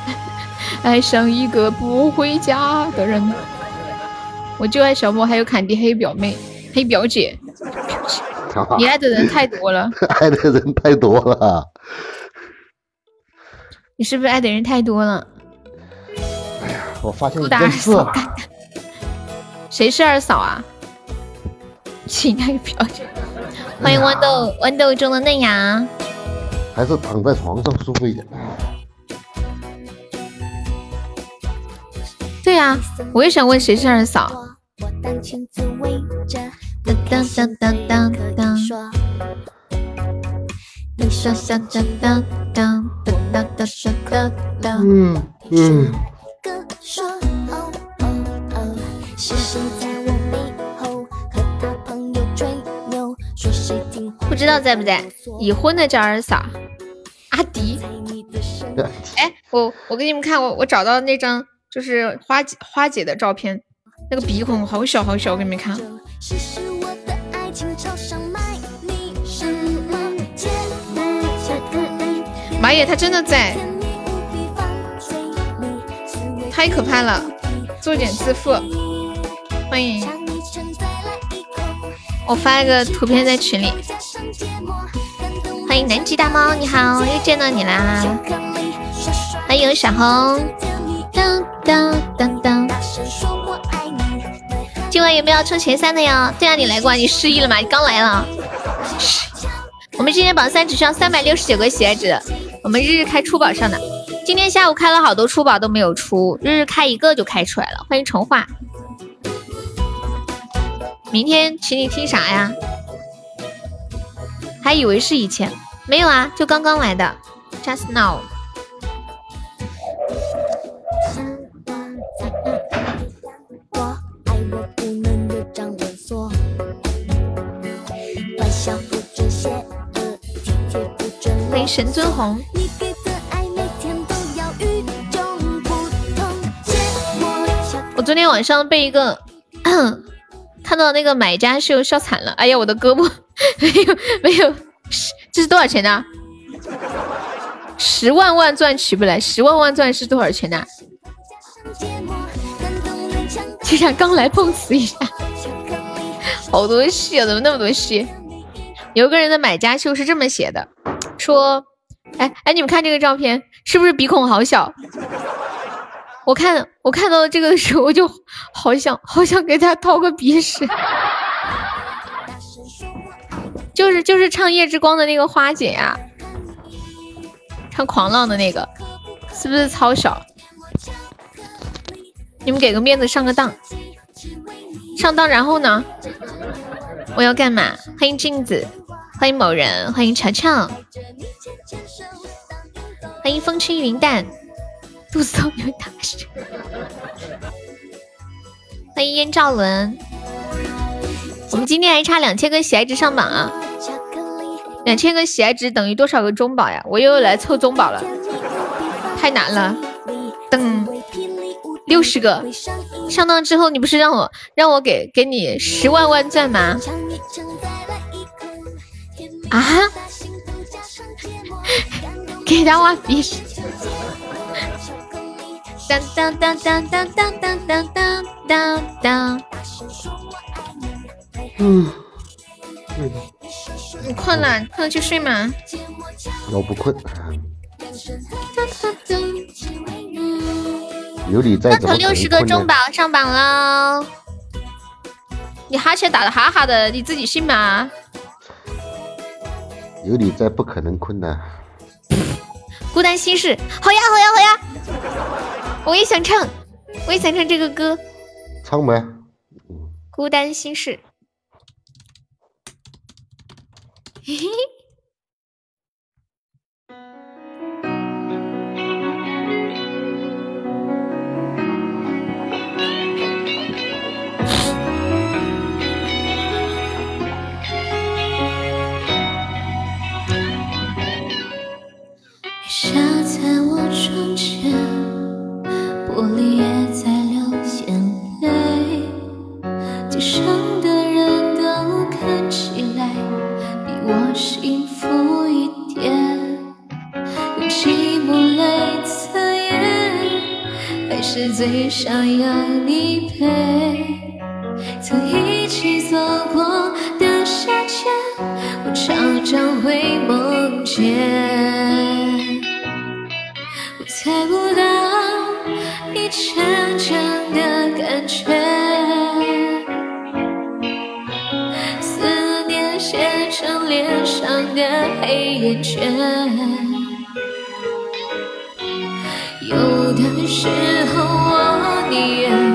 爱上一个不回家的人。我就爱小莫，还有坎迪黑表妹、黑表姐。你爱的人太多了，爱的人太多了。你是不是爱的人太多了？哎呀，我发现一件事。谁是二嫂啊？亲爱的表姐，欢迎豌豆豌豆中的嫩芽。还是躺在床上舒服一点。对呀，我也想问谁是二嫂。当当当当当当，你说小张当当当当当说可逗。嗯嗯。不知道在不在？已婚的叫二嫂，阿迪。哎，我我给你们看，我我找到那张就是花花姐的照片，那个鼻孔好小好小，我给你们看。马野他真的在，太可怕了，做点自负，欢迎。我发一个图片在群里，欢迎南极大猫，你好，又见到你啦，欢迎小红。当当当！今晚有没有要抽前三的呀？对啊，你来过，你失忆了吗？你刚来了。我们今天榜三只需要三百六十九个喜爱值，我们日日开出宝上的。今天下午开了好多出宝都没有出，日日开一个就开出来了。欢迎重画。明天请你听啥呀？还以为是以前，没有啊，就刚刚来的，just now。迎神尊红。我昨天晚上被一个 看到那个买家秀笑惨了，哎呀，我的胳膊 没有没有，这是多少钱呢？十万万钻取不来，十万万钻是多少钱呢？竟然刚来碰瓷一下，好多戏啊！怎么那么多戏？有个人的买家秀是这么写的，说：“哎哎，你们看这个照片，是不是鼻孔好小？我看我看到这个的时候，我就好想好想给他掏个鼻屎。就是就是唱《夜之光》的那个花姐呀，唱《狂浪》的那个，是不是超小？你们给个面子上个当，上当，然后呢？我要干嘛？欢迎镜子。”欢迎某人，欢迎乔乔，欢迎风轻云淡，肚子都没有大声。欢迎燕赵伦，我们今天还差两千个喜爱值上榜啊！两千个喜爱值等于多少个中宝呀？我又来凑中宝了，太难了。等六十个上当之后，你不是让我让我给给你十万万钻吗？啊！给他挖鼻屎！当当当当当当当当当当当！嗯，你困了，你困了去睡嘛。我不困。有你在，那等六十个中宝上榜喽！你哈欠打的哈哈的，你自己信吗？有你在，不可能困难。孤单心事，好呀好呀好呀！我也想唱，我也想唱这个歌。唱呗。孤单心事。嘿嘿。窗前，玻璃也在流眼泪。街上的人都看起来比我幸福一点，用寂寞来测验，还是最想要你陪。曾一起走过的夏天，我常常会梦见。黑眼圈。有的时候我宁愿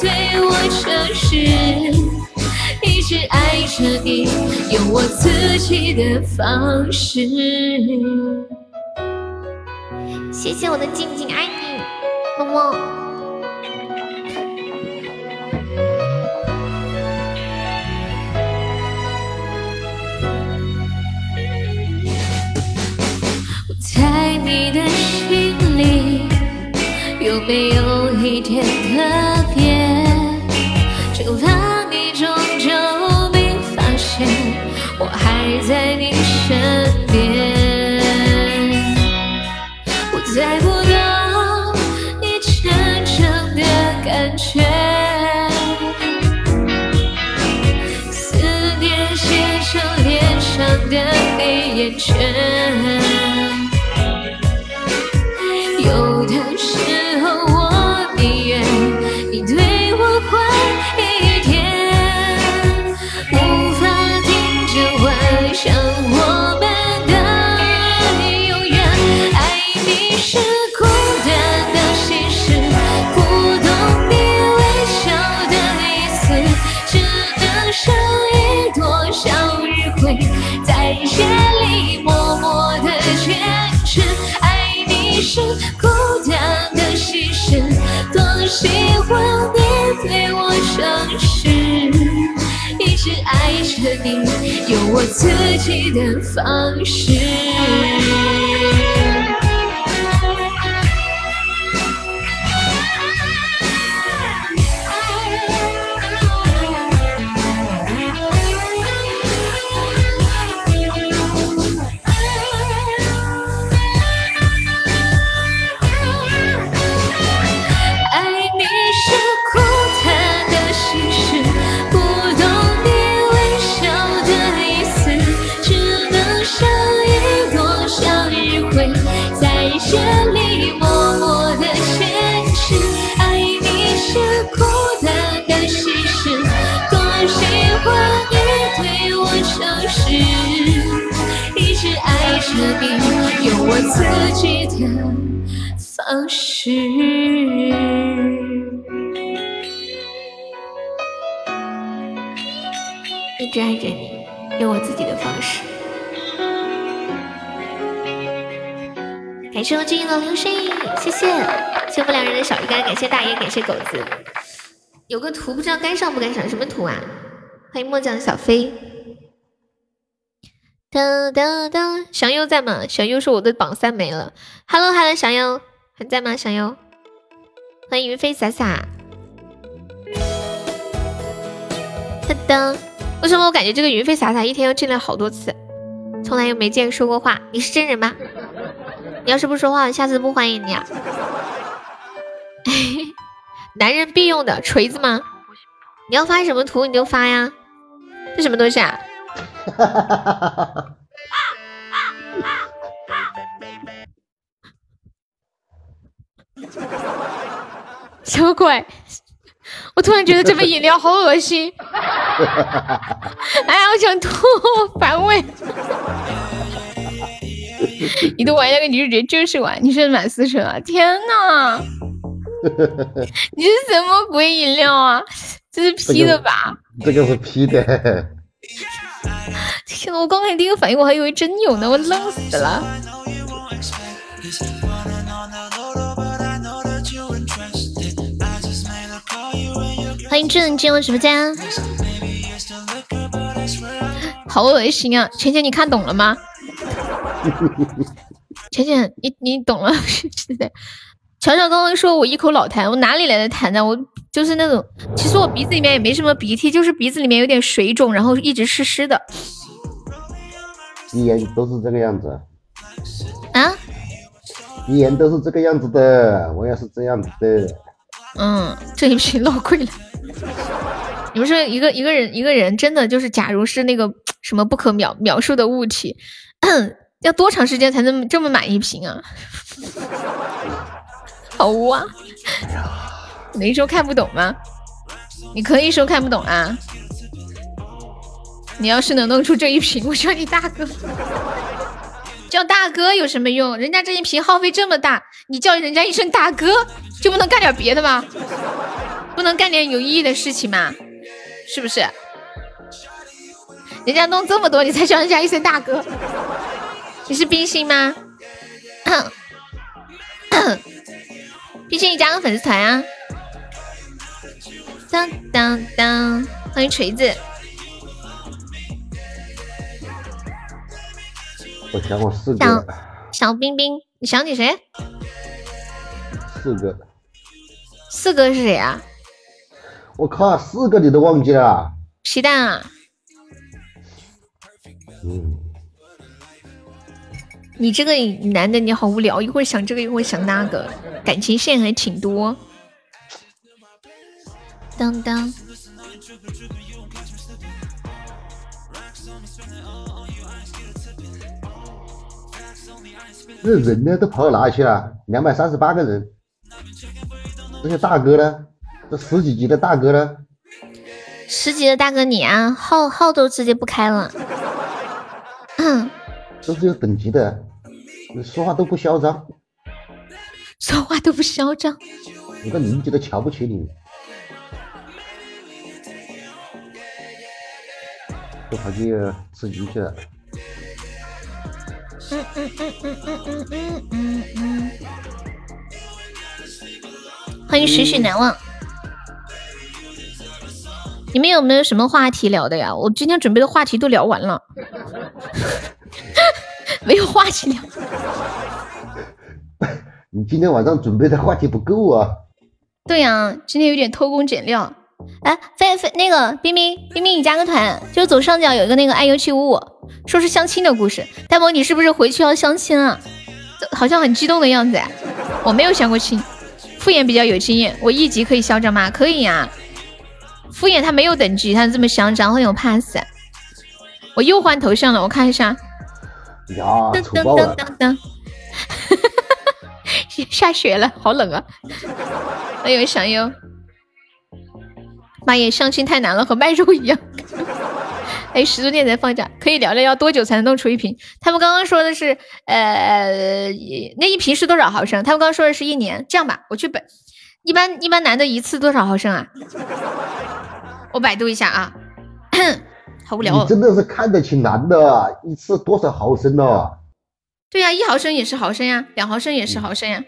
对我诚实，一直爱着你，用我自己的方式。谢谢我的静静，爱你，么么。我在你的心里有没有一点特别？就怕你终究没发现，我还在你身边。我猜不到你真正的感觉，思念写成脸上的黑眼圈。是爱着你，用我自己的方式。爱着你，用我自己的方式。一直爱着你，用我自己的方式。感谢我静音的流水，谢谢，谢谢不良人的小鱼干，感谢大爷，感谢狗子。有个图不知道该上不该上，什么图啊？欢迎墨匠小飞。哒哒哒，小优在吗？小优说我的榜三没了。Hello Hello，小优还在吗？小优，欢迎云飞洒洒。噔，为什么我感觉这个云飞洒洒一天要进来好多次，从来又没见说过话？你是真人吗？你要是不说话，下次不欢迎你啊！男人必用的锤子吗？你要发什么图你就发呀，这什么东西啊？什么鬼？我突然觉得这杯饮料好恶心，哎呀，我想吐，反胃。你都玩那个女主角就是玩，你是满思成啊！天呐，你是什么鬼饮料啊？这是 P 的吧？这个是 P 的。天呐，我刚才第一个反应我还以为真有呢，我愣死了。欢迎智能进入直播间，好恶心啊！浅浅，你看懂了吗？浅浅，你你懂了？是的。乔乔刚刚说我一口老痰，我哪里来的痰呢？我就是那种，其实我鼻子里面也没什么鼻涕，就是鼻子里面有点水肿，然后一直湿湿的。鼻炎都是这个样子。啊？鼻炎都是这个样子的，我也是这样子的。嗯，这一瓶老贵了。你们说一个一个人一个人真的就是，假如是那个什么不可描描述的物体，要多长时间才能这么买一瓶啊？好污啊！没说看不懂吗？你可以说看不懂啊！你要是能弄出这一瓶，我叫你大哥。叫大哥有什么用？人家这一瓶耗费这么大，你叫人家一声大哥，就不能干点别的吗？不能干点有意义的事情吗？是不是？人家弄这么多，你才叫人家一声大哥？你是冰心吗？冰心，你加个粉丝团啊！当当当，欢迎锤子。我想我四个。小冰冰，你想起谁？四个。四哥是谁啊？我靠，四个你都忘记了？皮蛋啊！嗯，你这个男的你好无聊，一会儿想这个一会儿想那个，感情线还挺多。当当，这人呢都跑到哪里去了？两百三十八个人，这些大哥呢？这十几级的大哥呢？十级的大哥你啊，号号都直接不开了。嗯，都是有等级的，你说话都不嚣张。说话都不嚣张。你个邻居都瞧不起你。都跑去吃鸡去。了欢迎时事难忘。你们有没有什么话题聊的呀？我今天准备的话题都聊完了。没有话题聊。你今天晚上准备的话题不够啊？对呀，今天有点偷工减料。哎，飞飞，那个冰冰冰冰，你加个团，就左上角有一个那个爱优七五五，说是相亲的故事。大萌，你是不是回去要相亲啊？好像很激动的样子哎。我没有相过亲，敷衍比较有经验。我一级可以嚣张吗？可以呀。敷衍他没有等级，他这么嚣张很有 pass。我又换头像了，我看一下。呀，噔噔噔噔 下雪了，好冷啊！哎呦，想哟，妈耶，相亲太难了，和卖肉一样。哎，十多天才放假，可以聊聊要多久才能弄出一瓶？他们刚刚说的是，呃，那一瓶是多少毫升？他们刚刚说的是一年。这样吧，我去百。一般一般男的一次多少毫升啊？我百度一下啊，好无聊。你真的是看得起男的，一次多少毫升呢？对呀，一毫升也是毫升呀，两毫升也是毫升呀，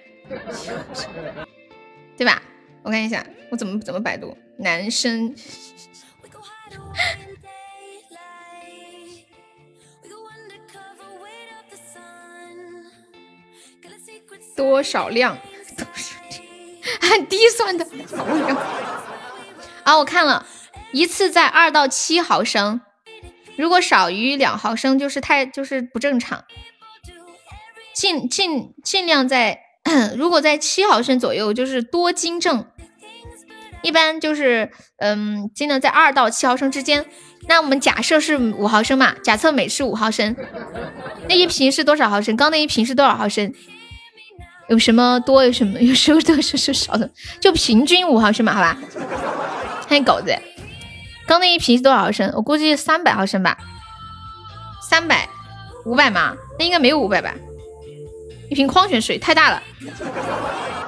对吧？我看一下，我怎么怎么百度男生多少量？按低算的，啊，我看了。一次在二到七毫升，如果少于两毫升就是太就是不正常。尽尽尽量在，如果在七毫升左右就是多精正，一般就是嗯尽量在二到七毫升之间。那我们假设是五毫升嘛，假设每是五毫升，那一瓶是多少毫升？刚那一瓶是多少毫升？有什么多？有什么有时候多，有时候少的，就平均五毫升嘛，好吧？看狗子，刚那一瓶是多少毫升？我估计三百毫升吧，三百五百吗？那应该没有五百吧？一瓶矿泉水太大了，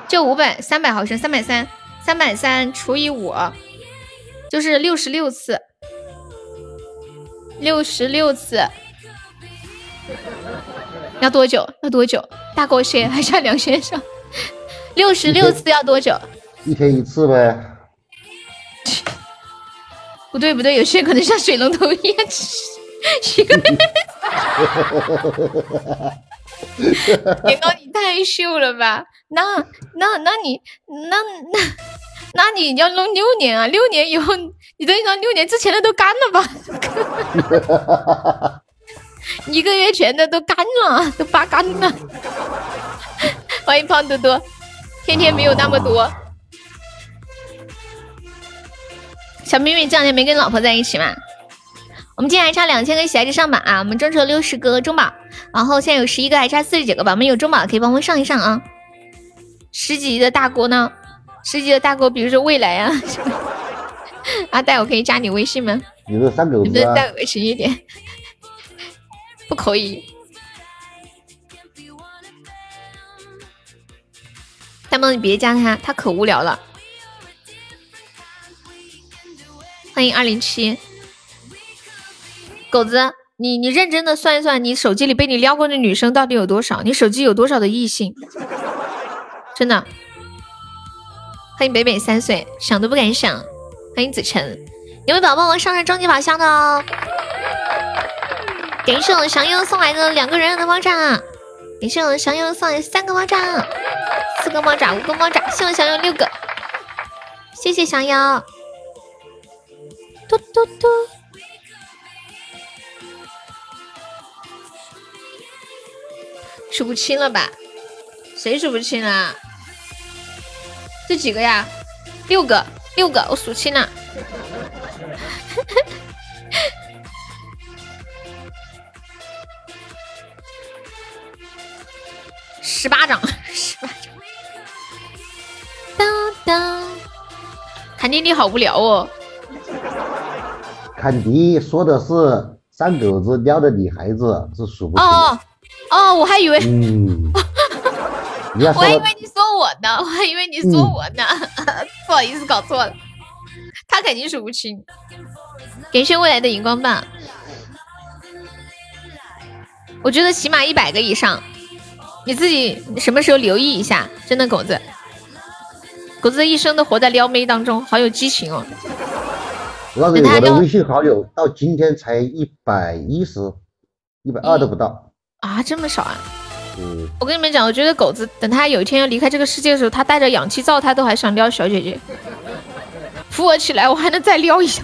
就五百三百毫升，三百三，三百三除以五，就是六十六次，六十六次，要多久？要多久？大狗血还是梁先生？六十六次要多久？一天一次呗。不对不对，有些可能像水龙头一样，一个。年糕，你太秀了吧？那那那你那那那你要弄六年啊？六年以后，你等于说六年之前的都干了吧？一个月前的都干了，都扒干了。欢迎胖多多，天天没有那么多。小妹妹这两天没跟老婆在一起嘛？我们今天还差两千个喜爱值上榜啊！我们众筹六十个中宝，然后现在有十一个，还差四十九个宝。我们有中宝可以帮我们上一上啊！十级的大锅呢？十级的大锅，比如说未来啊。阿呆，我可以加你微信吗？你是三狗子啊？你能带微信一点？不可以。大梦，你别加他，他可无聊了。欢迎二零七。狗子，你你认真的算一算，你手机里被你撩过的女生到底有多少？你手机有多少的异性？真的。欢迎北北三岁，想都不敢想。欢迎子晨，有没有宝宝我上上终极宝箱的哦？感谢我祥优送来的两个人的猫爪，感谢我祥优送来三个猫爪，四个猫爪，五个猫爪，谢我祥优六个，谢谢祥优。嘟嘟嘟。数不清了吧？谁数不清啊？这几个呀？六个，六个，我数清了。十八张，十八张。当当，看弟弟好无聊哦。看迪说的是三狗子撩的女孩子是数不清。哦哦，我还以为，嗯，我还以为你说我呢，我还以为你说我呢，不好意思，搞错了。他肯定数不清。感谢未来的荧光棒，我觉得起码一百个以上。你自己什么时候留意一下？真的，狗子，狗子一生都活在撩妹当中，好有激情哦。那个我的微信好友到今天才一百一十，一百二都不到。啊，这么少啊！嗯，我跟你们讲，我觉得狗子等他有一天要离开这个世界的时候，他带着氧气罩，他都还想撩小姐姐。扶我起来，我还能再撩一下。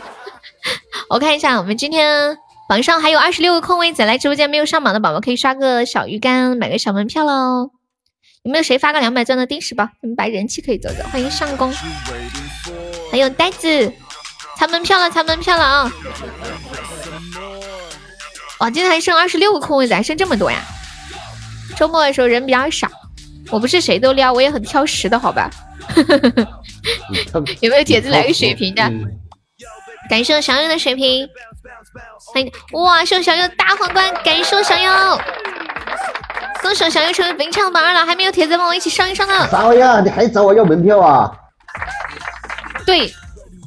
我看一下，我们今天榜上还有二十六个空位子，来直播间没有上榜的宝宝可以刷个小鱼干，买个小门票喽。有没有谁发个两百钻的定时包？你们把人气可以走走。欢迎上工，还有呆子，抢门票了，抢门票了啊！哇，今天还剩二十六个空位子，还剩这么多呀！周末的时候人比较少，我不是谁都撩，我也很挑食的好吧？有没有铁子来个水瓶的？感谢我小优的水瓶，欢迎哇！谢小优大皇冠，感谢我小优，恭喜小优成为本场榜二了，还没有铁子帮我一起上一上呢。啥玩意儿？你还找我要门票啊？对，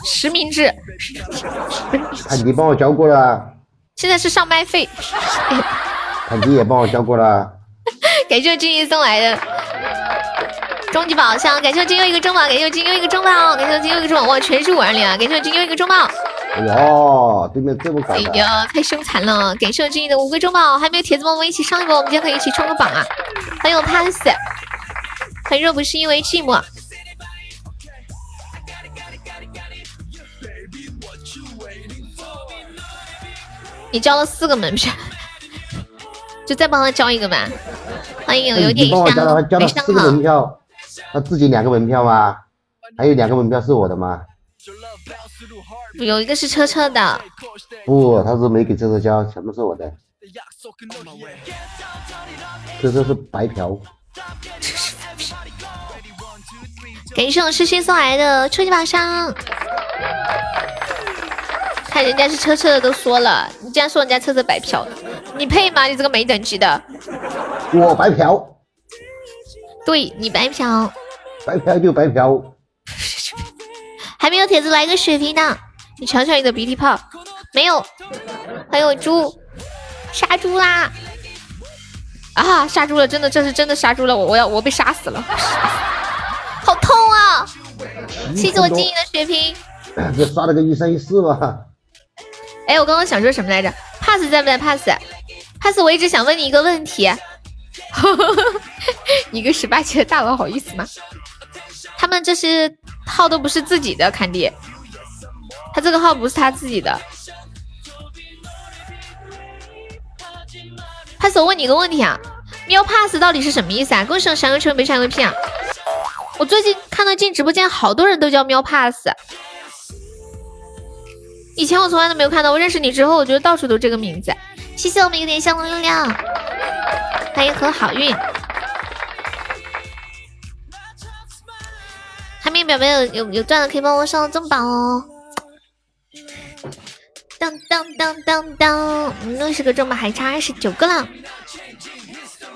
实名制。看你帮我交过了。现在是上麦费，看你也帮我交过了。感谢金鱼送来的终极宝箱，感谢金优一个中宝，感谢金优一个中宝，感谢金优一个中宝，哇，全是五二零啊！感谢金优一个中宝。哎呦，对面这么搞哎呀，太凶残了！感谢金鱼的五个中宝，还没有铁子帮我们一起上一波，我们今天可以一起冲个榜啊！欢迎我 pass，很若不是因为寂寞。你交了四个门票，就再帮他交一个吧。欢迎有点你帮我交了，交了四个门票，他自己两个门票吗？还有两个门票是我的吗？有一个是车车的，不，他是没给车车交，全部是我的。车车是白嫖。感谢我痴心送来的初级宝箱。看人家是车车的都说了，你竟然说人家车车白嫖，你配吗？你这个没等级的，我白嫖，对你白嫖，白嫖就白嫖。还没有铁子来个血瓶呢，你瞧瞧你的鼻涕泡，没有，还有猪，杀猪啦！啊，杀猪了，真的，这是真的杀猪了，我我要我被杀死了，好痛啊！谢谢我金银的血瓶。这刷了个一三一四吧。哎，我刚刚想说什么来着？pass 在不在？pass，pass，我一直想问你一个问题。一个十八级的大佬好意思吗？他们这些号都不是自己的，坎迪，他这个号不是他自己的。pass，我问你一个问题啊，喵 pass 到底是什么意思啊？恭喜我闪个车没闪个屁啊！我最近看到进直播间好多人都叫喵 pass。以前我从来都没有看到，我认识你之后，我觉得到处都这个名字。谢谢我们有点香的月亮，欢迎和好运。海绵表表有有有钻的可以帮我上增榜哦。当当当当当，六十个中宝还差二十九个了。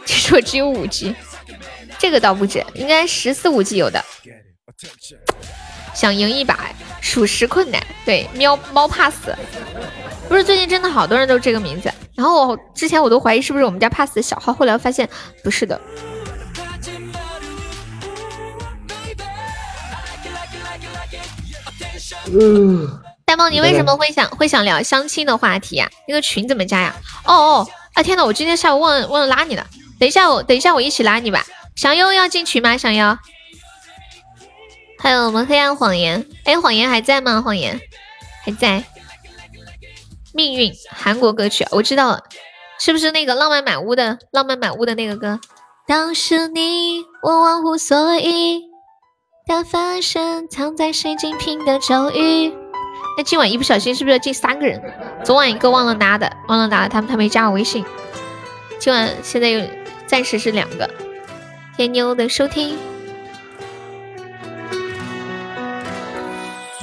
其实我只有五级，这个倒不止，应该十四五级有的。想赢一把，属实困难。对，喵猫怕死，不是最近真的好多人都这个名字。然后我之前我都怀疑是不是我们家怕死的小号，后来发现不是的。嗯，呆猫，你为什么会想会想聊相亲的话题呀？那个群怎么加呀？哦哦，啊天呐，我今天下午忘了忘了拉你了。等一下我等一下我一起拉你吧。小优要进群吗？小优。还有我们黑暗谎言，哎，谎言还在吗？谎言还在。命运，韩国歌曲，我知道了，是不是那个浪漫满屋的浪漫满屋的那个歌？当时你我忘乎所以，当翻身藏在水晶瓶的咒语。那今晚一不小心是不是要进三个人？昨晚一个忘了拿的，忘了拿了，他们他没加我微信。今晚现在又暂时是两个。天妞的收听。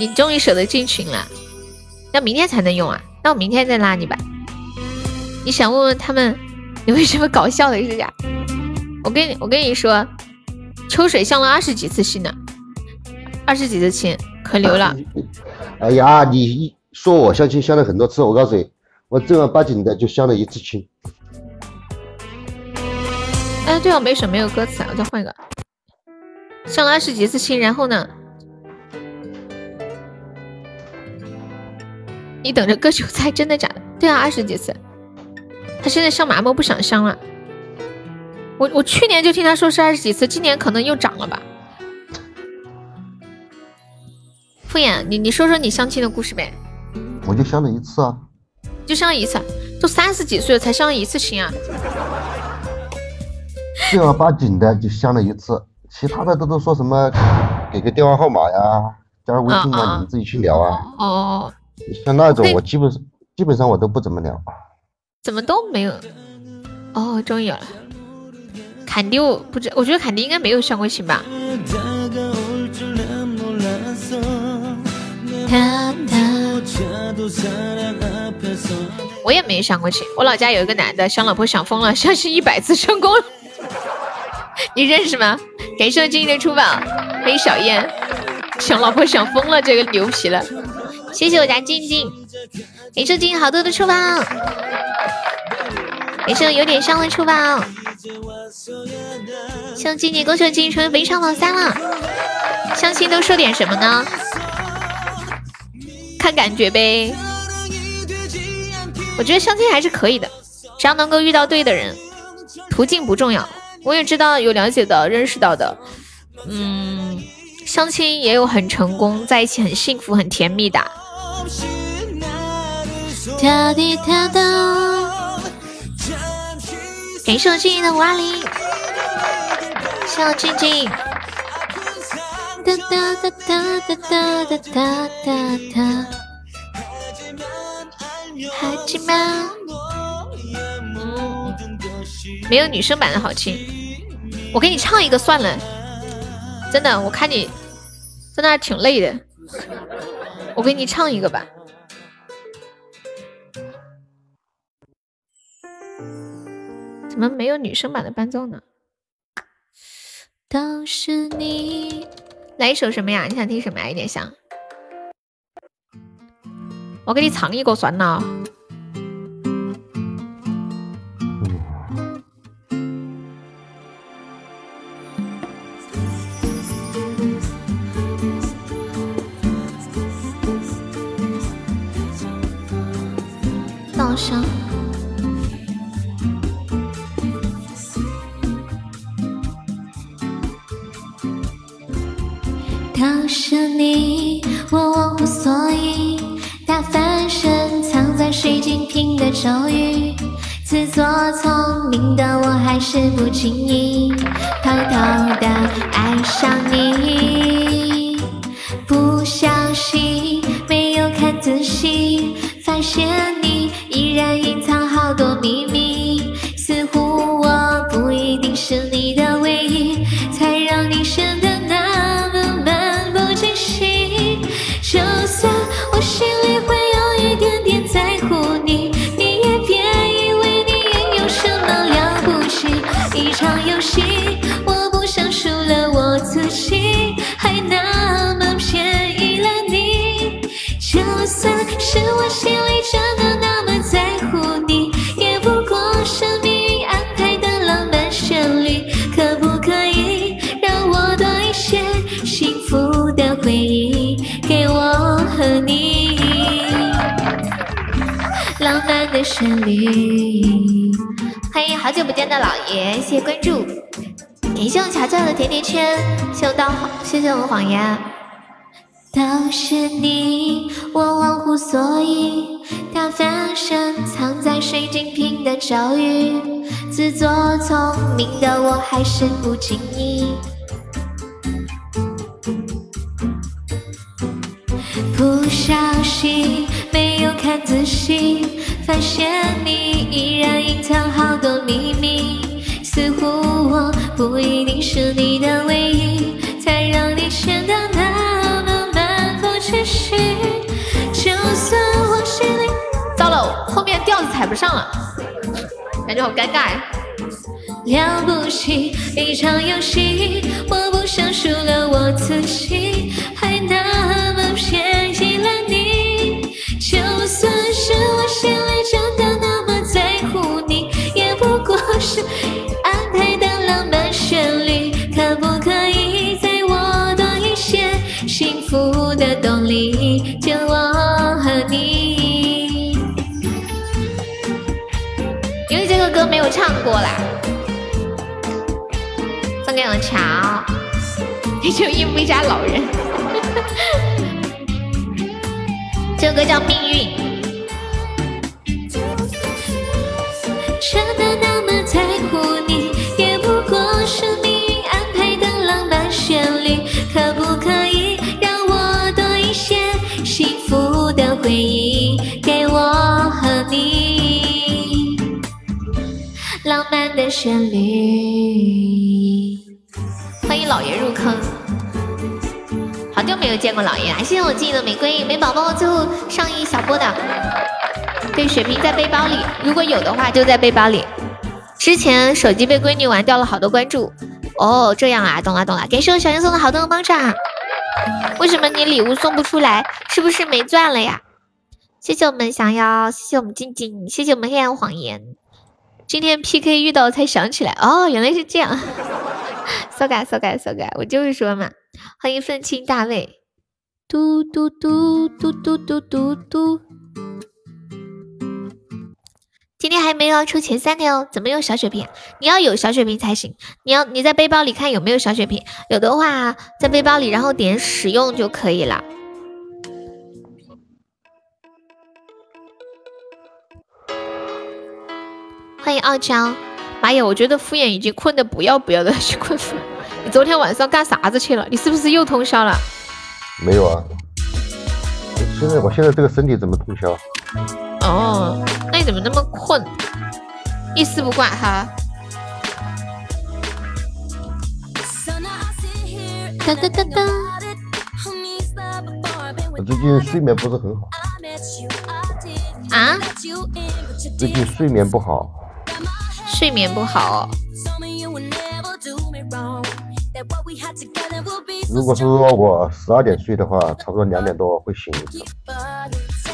你终于舍得进群了，要明天才能用啊！那我明天再拉你吧。你想问问他们你为什么搞笑的是呀？我跟你我跟你说，秋水相了二十几次亲呢，二十几次亲可牛了。哎呀，你一说我相亲相了很多次，我告诉你，我正儿八经的就相了一次亲。哎，对哦，没选没有歌词啊，我再换一个。相了二十几次亲，然后呢？你等着割韭菜，真的假的？对啊，二十几次。他现在上麻木不想香了。我我去年就听他说是二十几次，今年可能又涨了吧。敷衍你，你说说你相亲的故事呗。我就相了一次啊。就相了一次，都三十几岁了才相了一次亲啊。正儿八经的就相了一次，其他的都都说什么给个电话号码呀，加个微信啊，你们自己去聊啊。哦。像那种我基本上基本上我都不怎么聊，怎么都没有？哦，终于有了。坎迪我不知，我觉得坎迪应该没有相过亲吧。我也没相过亲，我老家有一个男的想老婆想疯了，相亲一百次成功了。你认识吗？感谢金的出宝，黑小燕想老婆想疯了，这个牛皮了。谢谢我家静静，感谢静静好多的出宝，感谢有点香的出宝，向静静恭喜静春肥上榜三了。相亲都说点什么呢？看感觉呗。我觉得相亲还是可以的，只要能够遇到对的人，途径不重要。我也知道有了解的、认识到的，嗯，相亲也有很成功，在一起很幸福、很甜蜜的。哒滴哒哒。感谢我静静的五二零，谢我静静。哒哒哒哒哒哒哒哒哒哒。哈基曼，没有女生版的好听，我给你唱一个算了。真的，我看你在那挺累的，我给你唱一个吧。怎么没有女生版的伴奏呢？都是你，来一首什么呀？你想听什么呀？有点像，我给你唱一个算了。不经意，偷偷的爱上爷，谢谢关注，感谢我乔乔的甜甜圈，谢谢我刀，谢谢我谎言。都是你，我忘乎所以，大翻身藏在水晶瓶的咒语，自作聪明的我还是不经意，不小心没有看仔细，发现你依然隐藏好多秘密，似乎我不一定是你的唯一，才让你显得那么漫不经心。就算我心里糟了，后面调子踩不上了，感觉好尴尬呀。了不起，一场游戏，我不想输了我自己，还那么便宜了你。就算是我心里真的那么在乎你，也不过是歌没有唱过啦。送给永桥，你就应付一下老人。这首歌叫《命运》。的旋律。欢迎老爷入坑，好久没有见过老爷了，谢谢我自己的玫瑰，没宝宝最后上一小波的，对，血瓶在背包里，如果有的话就在背包里。之前手机被闺女玩掉了好多关注，哦，这样啊，懂了懂了，感谢我小英送的好多个棒棒，为什么你礼物送不出来？是不是没钻了呀？谢谢我们想要，谢谢我们静静，谢谢我们黑暗谎言。今天 PK 遇到才想起来，哦，原来是这样。so 改 so 改 so 改，我就是说嘛。欢迎愤青大卫，嘟嘟嘟嘟嘟嘟嘟嘟。今天还没有出前三的哦，怎么有小血瓶？你要有小血瓶才行。你要你在背包里看有没有小血瓶，有的话在背包里，然后点使用就可以了。欢迎傲娇。妈呀，我觉得敷衍已经困得不要不要的去困敷。你昨天晚上干啥子去了？你是不是又通宵了？没有啊。现在我现在这个身体怎么通宵？哦，那你怎么那么困？一丝不挂哈。哒哒哒哒。我最近睡眠不是很好。啊？最近睡眠不好。睡眠不好。如果是说我十二点睡的话，差不多两点多会醒一次。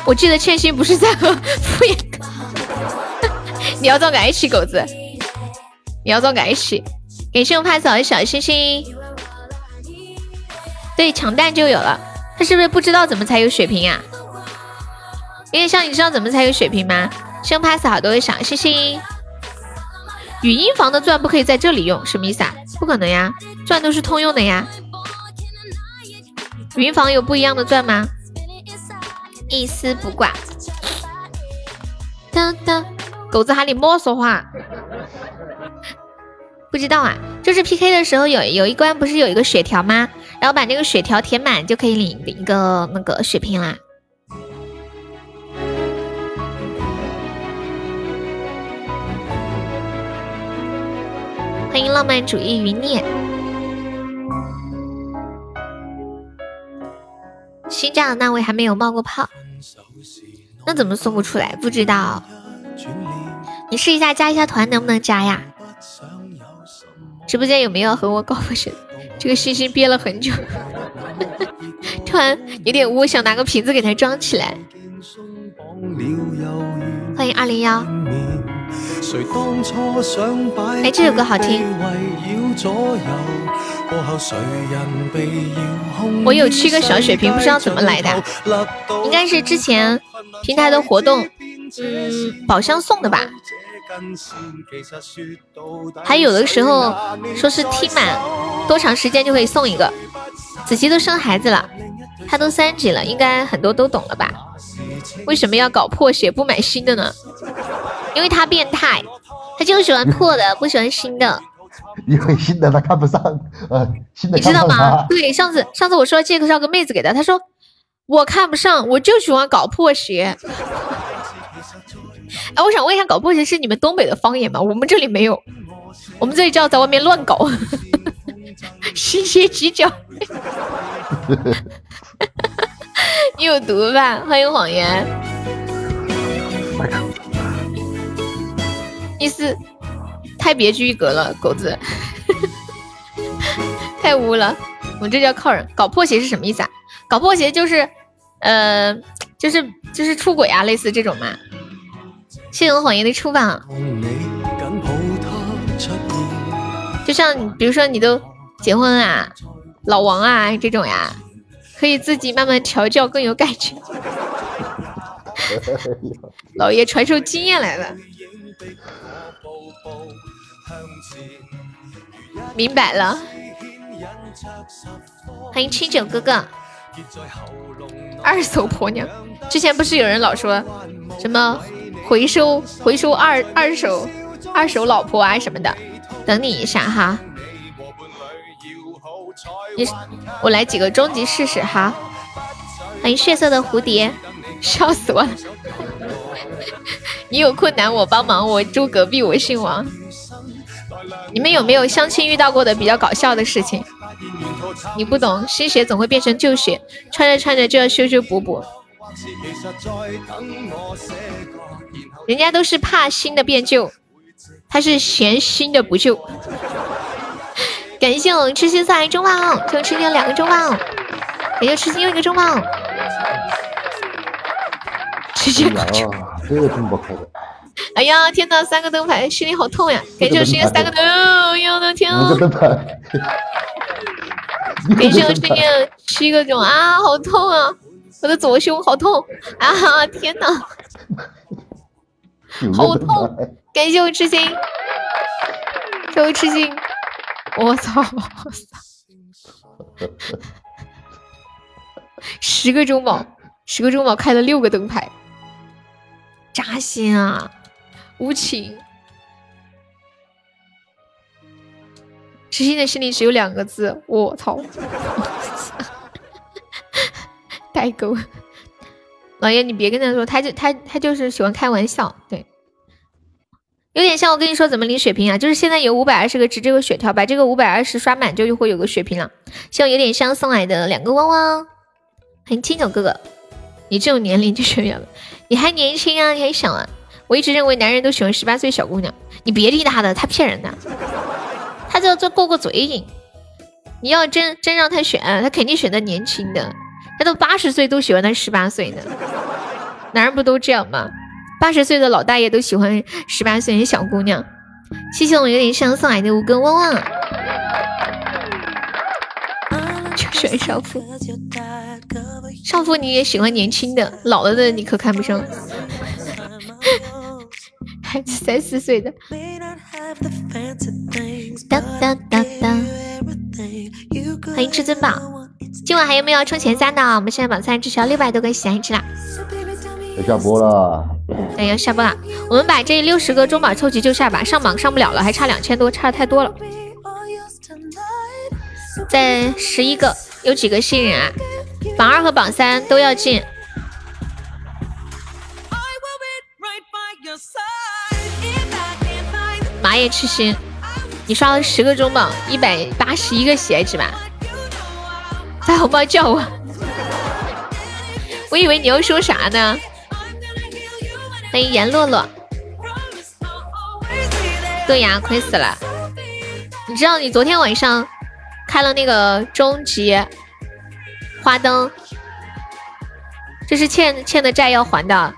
我记得千玺不是在和敷衍哥，你要找爱起狗子，你要找爱起。感谢我派嫂的小星星。对，抢蛋就有了。他是不是不知道怎么才有血瓶呀？因为像你知道怎么才有血瓶吗？生怕死好多的小星星。语音房的钻不可以在这里用，什么意思啊？不可能呀，钻都是通用的呀。语音房有不一样的钻吗？一丝不挂。当当，狗子喊你莫说话。不知道啊，就是 P K 的时候有有一关不是有一个血条吗？然后把那个血条填满就可以领一个那个血瓶啦。欢迎浪漫主义余孽。新疆的那位还没有冒过泡，那怎么送不出来？不知道，你试一下加一下团能不能加呀？直播间有没有和我搞不成？这个星星憋了很久，突然有点污，想拿个瓶子给它装起来。欢迎二零幺。哎，这首歌好听。我有七个小血瓶，不知道怎么来的，应该是之前平台的活动，嗯，宝箱送的吧。还有的时候说是踢满多长时间就可以送一个。子琪都生孩子了，他都三级了，应该很多都懂了吧？为什么要搞破鞋不买新的呢？因为他变态，他就喜欢破的，不喜欢新的。因为新的他看不上，呃，新的你知道吗？对，上次上次我说借个绍个妹子给他，他说我看不上，我就喜欢搞破鞋。哎，我想问一下，搞破鞋是你们东北的方言吗？我们这里没有，我们这里叫在外面乱搞，新鞋挤脚。你有毒吧？欢迎谎言。意思太别具一格了，狗子，太污了。我们这叫靠人。搞破鞋是什么意思啊？搞破鞋就是，呃，就是就是出轨啊，类似这种嘛。谢谢我谎言的出榜。就像比如说你都结婚啊，老王啊这种呀，可以自己慢慢调教，更有感觉。老爷传授经验来了。明白了。欢迎七九哥哥。二手婆娘，之前不是有人老说什么回收回收二二手二手老婆啊什么的？等你一下哈。你我来几个终极试试哈。欢迎血色的蝴蝶，笑死我了。你有困难我帮忙，我住隔壁，我姓王。你们有没有相亲遇到过的比较搞笑的事情？你不懂，新鞋总会变成旧鞋，穿着穿着就要修修补补。人家都是怕新的变旧，他是嫌新的不旧。感谢我痴心送来中棒，感谢痴心两个中棒，感谢痴心又一个中棒。直接过去。这个这么开的。哎呀，天哪，三个灯牌，心里好痛呀！感谢我痴心三个灯，哎呦我的天。感谢我痴心七个钟啊，好痛啊！我的左胸好痛啊！天哪，好痛！感谢我痴心，谢我痴心，我操，我操，十个中宝，十个中宝开了六个灯牌。扎心啊，无情。知心的心里只有两个字，我操。代沟，老爷你别跟他说，他就他他就是喜欢开玩笑，对。有点像我跟你说怎么领血瓶啊，就是现在有五百二十个值这个血条，把这个五百二十刷满就会有个血瓶了。希望有点像送来的两个汪汪，欢迎青九哥哥，你这种年龄就是要，你还年轻啊，你还小啊。我一直认为男人都喜欢十八岁小姑娘，你别理他的，他骗人的，他就这过过嘴瘾。你要真真让他选，他肯定选择年轻的。他都八十岁都喜欢他十八岁的，男人不都这样吗？八十岁的老大爷都喜欢十八岁的小姑娘。谢谢我有点像送来的五个旺旺，就喜欢少妇。少妇你也喜欢年轻的，老了的你可看不上。还三四岁的。当当当当，欢迎至尊宝。今晚还有没有要冲前三的？我们现在榜三至少六百多个喜爱值啦！下播了，哎，要下播了。我们把这六十个中榜凑齐就下吧，上榜上不了了，还差两千多，差的太多了。再十一个，有几个新人啊？榜二和榜三都要进。麻叶痴心，你刷了十个中榜，一百八十一个鞋子吧？发红包叫我，我以为你要说啥呢？欢迎颜洛洛。对呀，亏死了。你知道你昨天晚上开了那个终极花灯，这是欠欠的债要还的。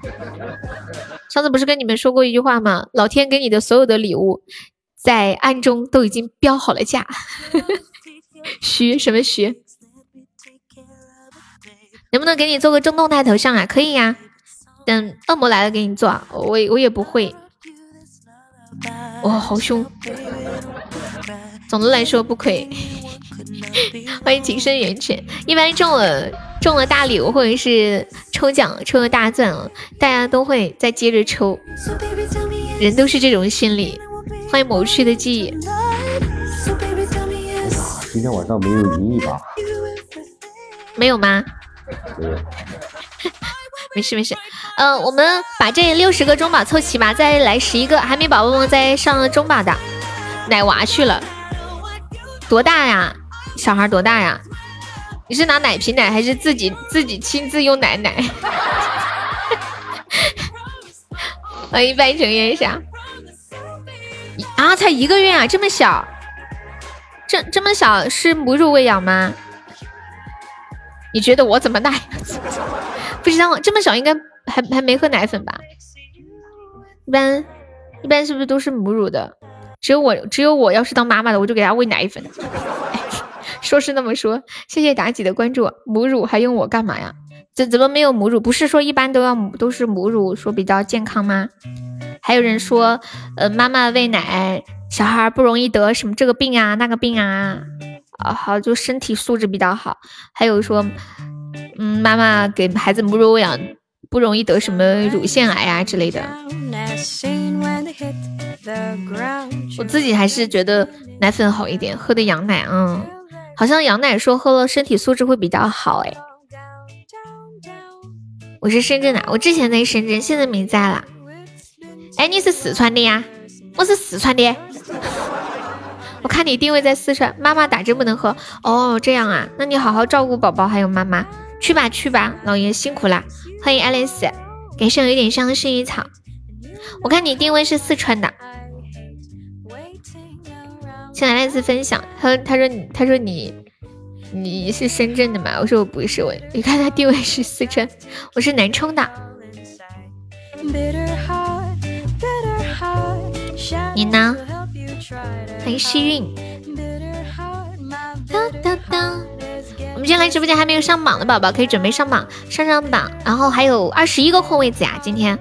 上次不是跟你们说过一句话吗？老天给你的所有的礼物，在暗中都已经标好了价。徐什么徐？能不能给你做个中动态头像啊？可以呀，等恶魔来了给你做。我我也不会，哇，好凶。总的来说不亏。欢迎情深缘浅。一般中了中了大礼物或者是抽奖抽了大钻，大家都会再接着抽。人都是这种心理。欢迎某趣的记忆。今天晚上没有盈利吧？没有吗？没事 没事，呃，我们把这六十个中宝凑齐吧，再来十一个，还没宝宝们再上中宝的，奶娃去了，多大呀？小孩多大呀？你是拿奶瓶奶还是自己自己亲自用奶奶？欢迎半城烟霞，啊，才一个月啊，这么小，这这么小是母乳喂养吗？你觉得我怎么奶？不知道，这么小应该还还没喝奶粉吧？一般一般是不是都是母乳的？只有我只有我要是当妈妈的，我就给他喂奶粉。说是那么说，谢谢妲己的关注。母乳还用我干嘛呀？怎怎么没有母乳？不是说一般都要都是母乳说比较健康吗？还有人说，呃，妈妈喂奶，小孩不容易得什么这个病啊那个病啊。啊，好，就身体素质比较好。还有说，嗯，妈妈给孩子母乳喂养不容易得什么乳腺癌啊之类的。我自己还是觉得奶粉好一点，喝的羊奶，嗯，好像羊奶说喝了身体素质会比较好，哎。我是深圳的，我之前在深圳，现在没在了。哎，你是四川的呀？我是四川的。我看你定位在四川，妈妈打针不能喝哦，这样啊，那你好好照顾宝宝还有妈妈，去吧去吧，老爷辛苦啦。欢迎爱丽丝，感谢有点伤的薰衣草。我看你定位是四川的，请爱丽丝分享。他他说你他说你你是深圳的吗？我说我不是，我你看他定位是四川，我是南充的。你呢？欢迎西运。我们今天来直播间还没有上榜的宝宝，可以准备上榜，上上榜。然后还有二十一个空位子呀，今天。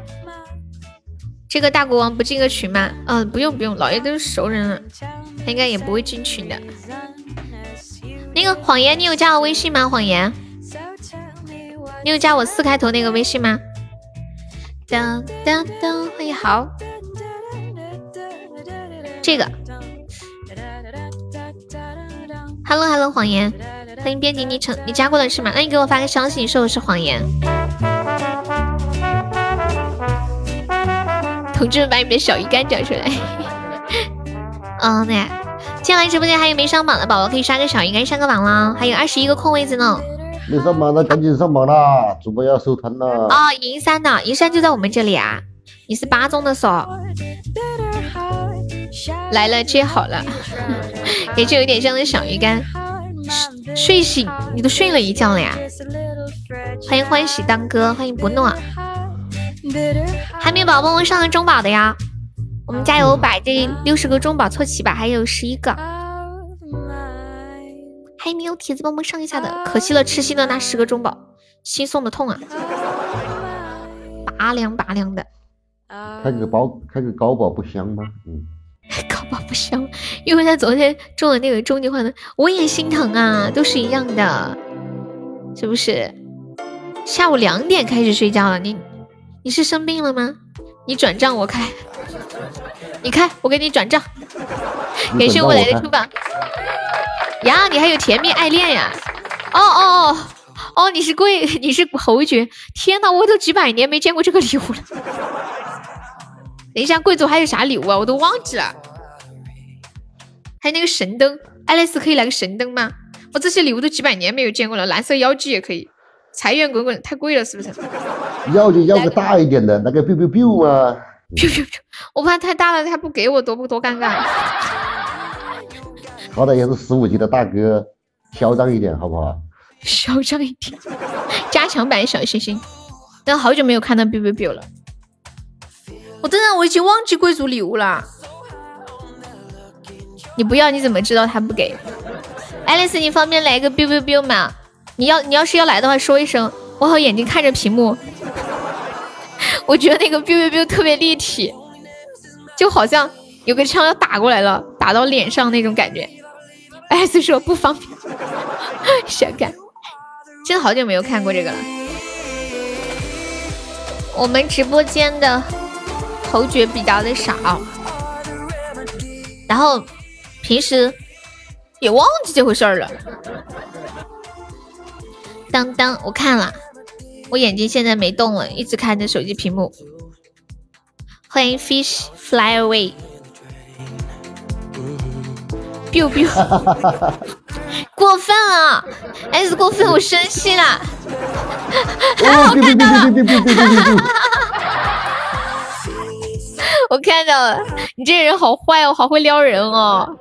这个大国王不进个群吗？嗯，不用不用，老爷都是熟人了，他应该也不会进群的。那个谎言，你有加我微信吗？谎言，你有加我四开头那个微信吗？当当当，欢迎好。这个 Hello Hello，谎言，欢迎编辑，你成你加过了是吗？那你给我发个消息，你说我是谎言。同志们，把你们的小鱼干找出来。嗯，对。进来直播间还有没上榜的宝宝，可以刷个小鱼干上个榜啦，还有二十一个空位子呢。没上榜的赶紧上榜啦，主播要收摊了。啊，银山的银山就在我们这里啊，你是八中的嗦。来了接好了，感觉有点像那小鱼干。睡醒，你都睡了一觉了呀？欢迎欢喜当哥，欢迎不诺。还没宝宝们上个中宝的呀？我们加油，把这六十个中宝凑齐吧，还有十一个。还没有铁子帮忙上一下的，可惜了，吃心的那十个中宝，心送的痛啊！拔凉拔凉的。开个宝，开个高宝不香吗？嗯。高宝不香，因为他昨天中了那个终极幻灯，我也心疼啊，都是一样的，是不是？下午两点开始睡觉了，你你是生病了吗？你转账我开，你开我给你转账，感谢未来的出榜。呀，你还有甜蜜爱恋呀？哦哦哦哦，你是贵，你是侯爵，天呐，我都几百年没见过这个礼物了。等一下，贵族还有啥礼物啊？我都忘记了。还有那个神灯，爱丽丝可以来个神灯吗？我这些礼物都几百年没有见过了。蓝色妖姬也可以，财源滚滚，太贵了是不是？要就要个大一点的，那个 biu biu biu 啊？biu biu biu，我怕太大了，他不给我，多不多尴尬。好歹也是十五级的大哥，嚣张一点好不好？嚣张一点，加强版小星星。但好久没有看到 biu biu biu 了。我真的我已经忘记贵族礼物了。你不要，你怎么知道他不给？爱丽丝，你方便来一个 biu biu biu 吗？你要你要是要来的话，说一声，我好眼睛看着屏幕。我觉得那个 biu biu biu 特别立体，就好像有个枪要打过来了，打到脸上那种感觉。爱丽丝说不方便，想看，真的好久没有看过这个了。我们直播间的。侯爵比较的少，然后平时也忘记这回事儿了。当当，我看了，我眼睛现在没动了，一直看着手机屏幕。欢迎 fish fly away，biu biu，过分了，S 过分，我生气了。我看到了。我看到了，你这人好坏哦，好会撩人哦，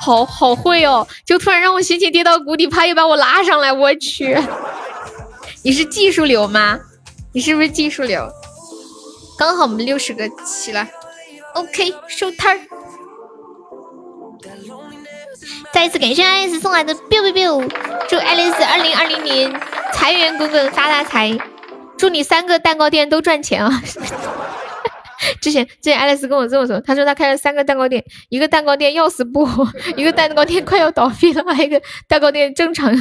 好好会哦，就突然让我心情跌到谷底，怕又把我拉上来。我去，你是技术流吗？你是不是技术流？刚好我们六十个起了，OK，收摊儿。再一次感谢爱丽丝送来的 biu biu biu，祝爱丽丝二零二零年财源滚滚发大财。祝你三个蛋糕店都赚钱啊！之前之前爱丽丝跟我这么说，她说她开了三个蛋糕店，一个蛋糕店要死不活，一个蛋糕店快要倒闭了，还有一个蛋糕店正常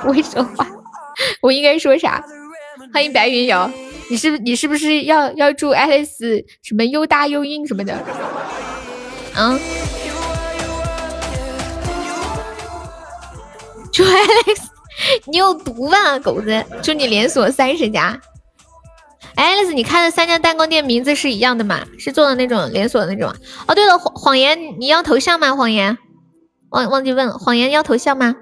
不会说话。我应该说啥？欢迎白云瑶，你是不你是不是要要祝爱丽丝什么又大又硬什么的？嗯？祝爱丽丝。你有毒吧，狗子！祝你连锁三十家。爱丽丝，你开的三家蛋糕店名字是一样的吗？是做的那种连锁的那种？哦，对了，谎谎言，你要头像吗？谎言，忘忘记问了，谎言要头像吗？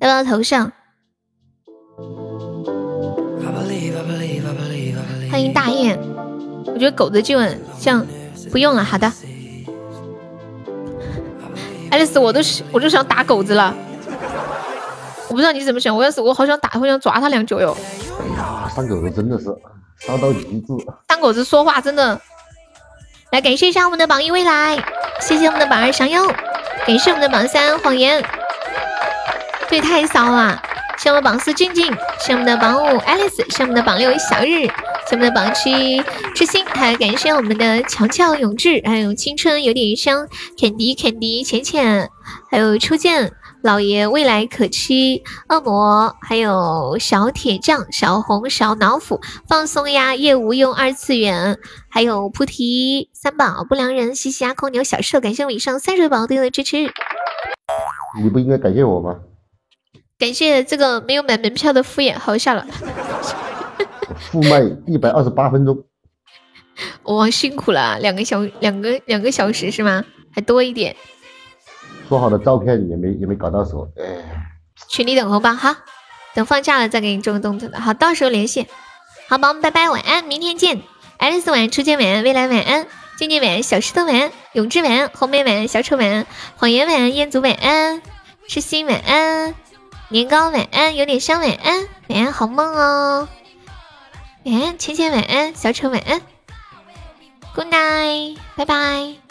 要不要头像？欢迎大雁，我觉得狗子就很像，不用了，好的。爱丽丝，我都是，我都想打狗子了。我不知道你怎么想，我要是我好想打，好想抓他两脚哟！哎呀，三狗子真的是杀到极致。三狗子说话真的，来感谢一下我们的榜一未来，谢谢我们的榜二祥优，感谢我们的榜三谎言，这太骚了！谢我们榜四静静，谢我们的榜五爱丽丝，谢我们的榜六小日，谢我们的榜七痴心，还有感谢我们的乔乔永志，还有青春有点伤，肯迪肯迪浅浅，还有初见。老爷未来可期，恶魔，还有小铁匠、小红、小老虎，放松呀，夜无用，二次元，还有菩提三宝、不良人、西西阿空牛、小社，感谢我以上三十宝对我的支持。你不应该感谢我吗？感谢这个没有买门票的敷衍，好笑了。副麦一百二十八分钟，我，辛苦了，两个小两个两个小时是吗？还多一点。说好的照片也没也没搞到手，哎。群里等红包，好，等放假了再给你做个动作的，好，到时候联系。好，宝宝们拜拜，晚安，明天见。爱丽丝晚安，初见晚安，未来晚安，静静晚安，小石头晚安，永志晚安，红梅晚安，小丑晚安，谎言晚安，彦祖晚安，痴心晚安，年糕晚安，有点伤晚安，晚安好梦哦。晚安，浅浅晚安，小丑晚安，Good night，拜拜。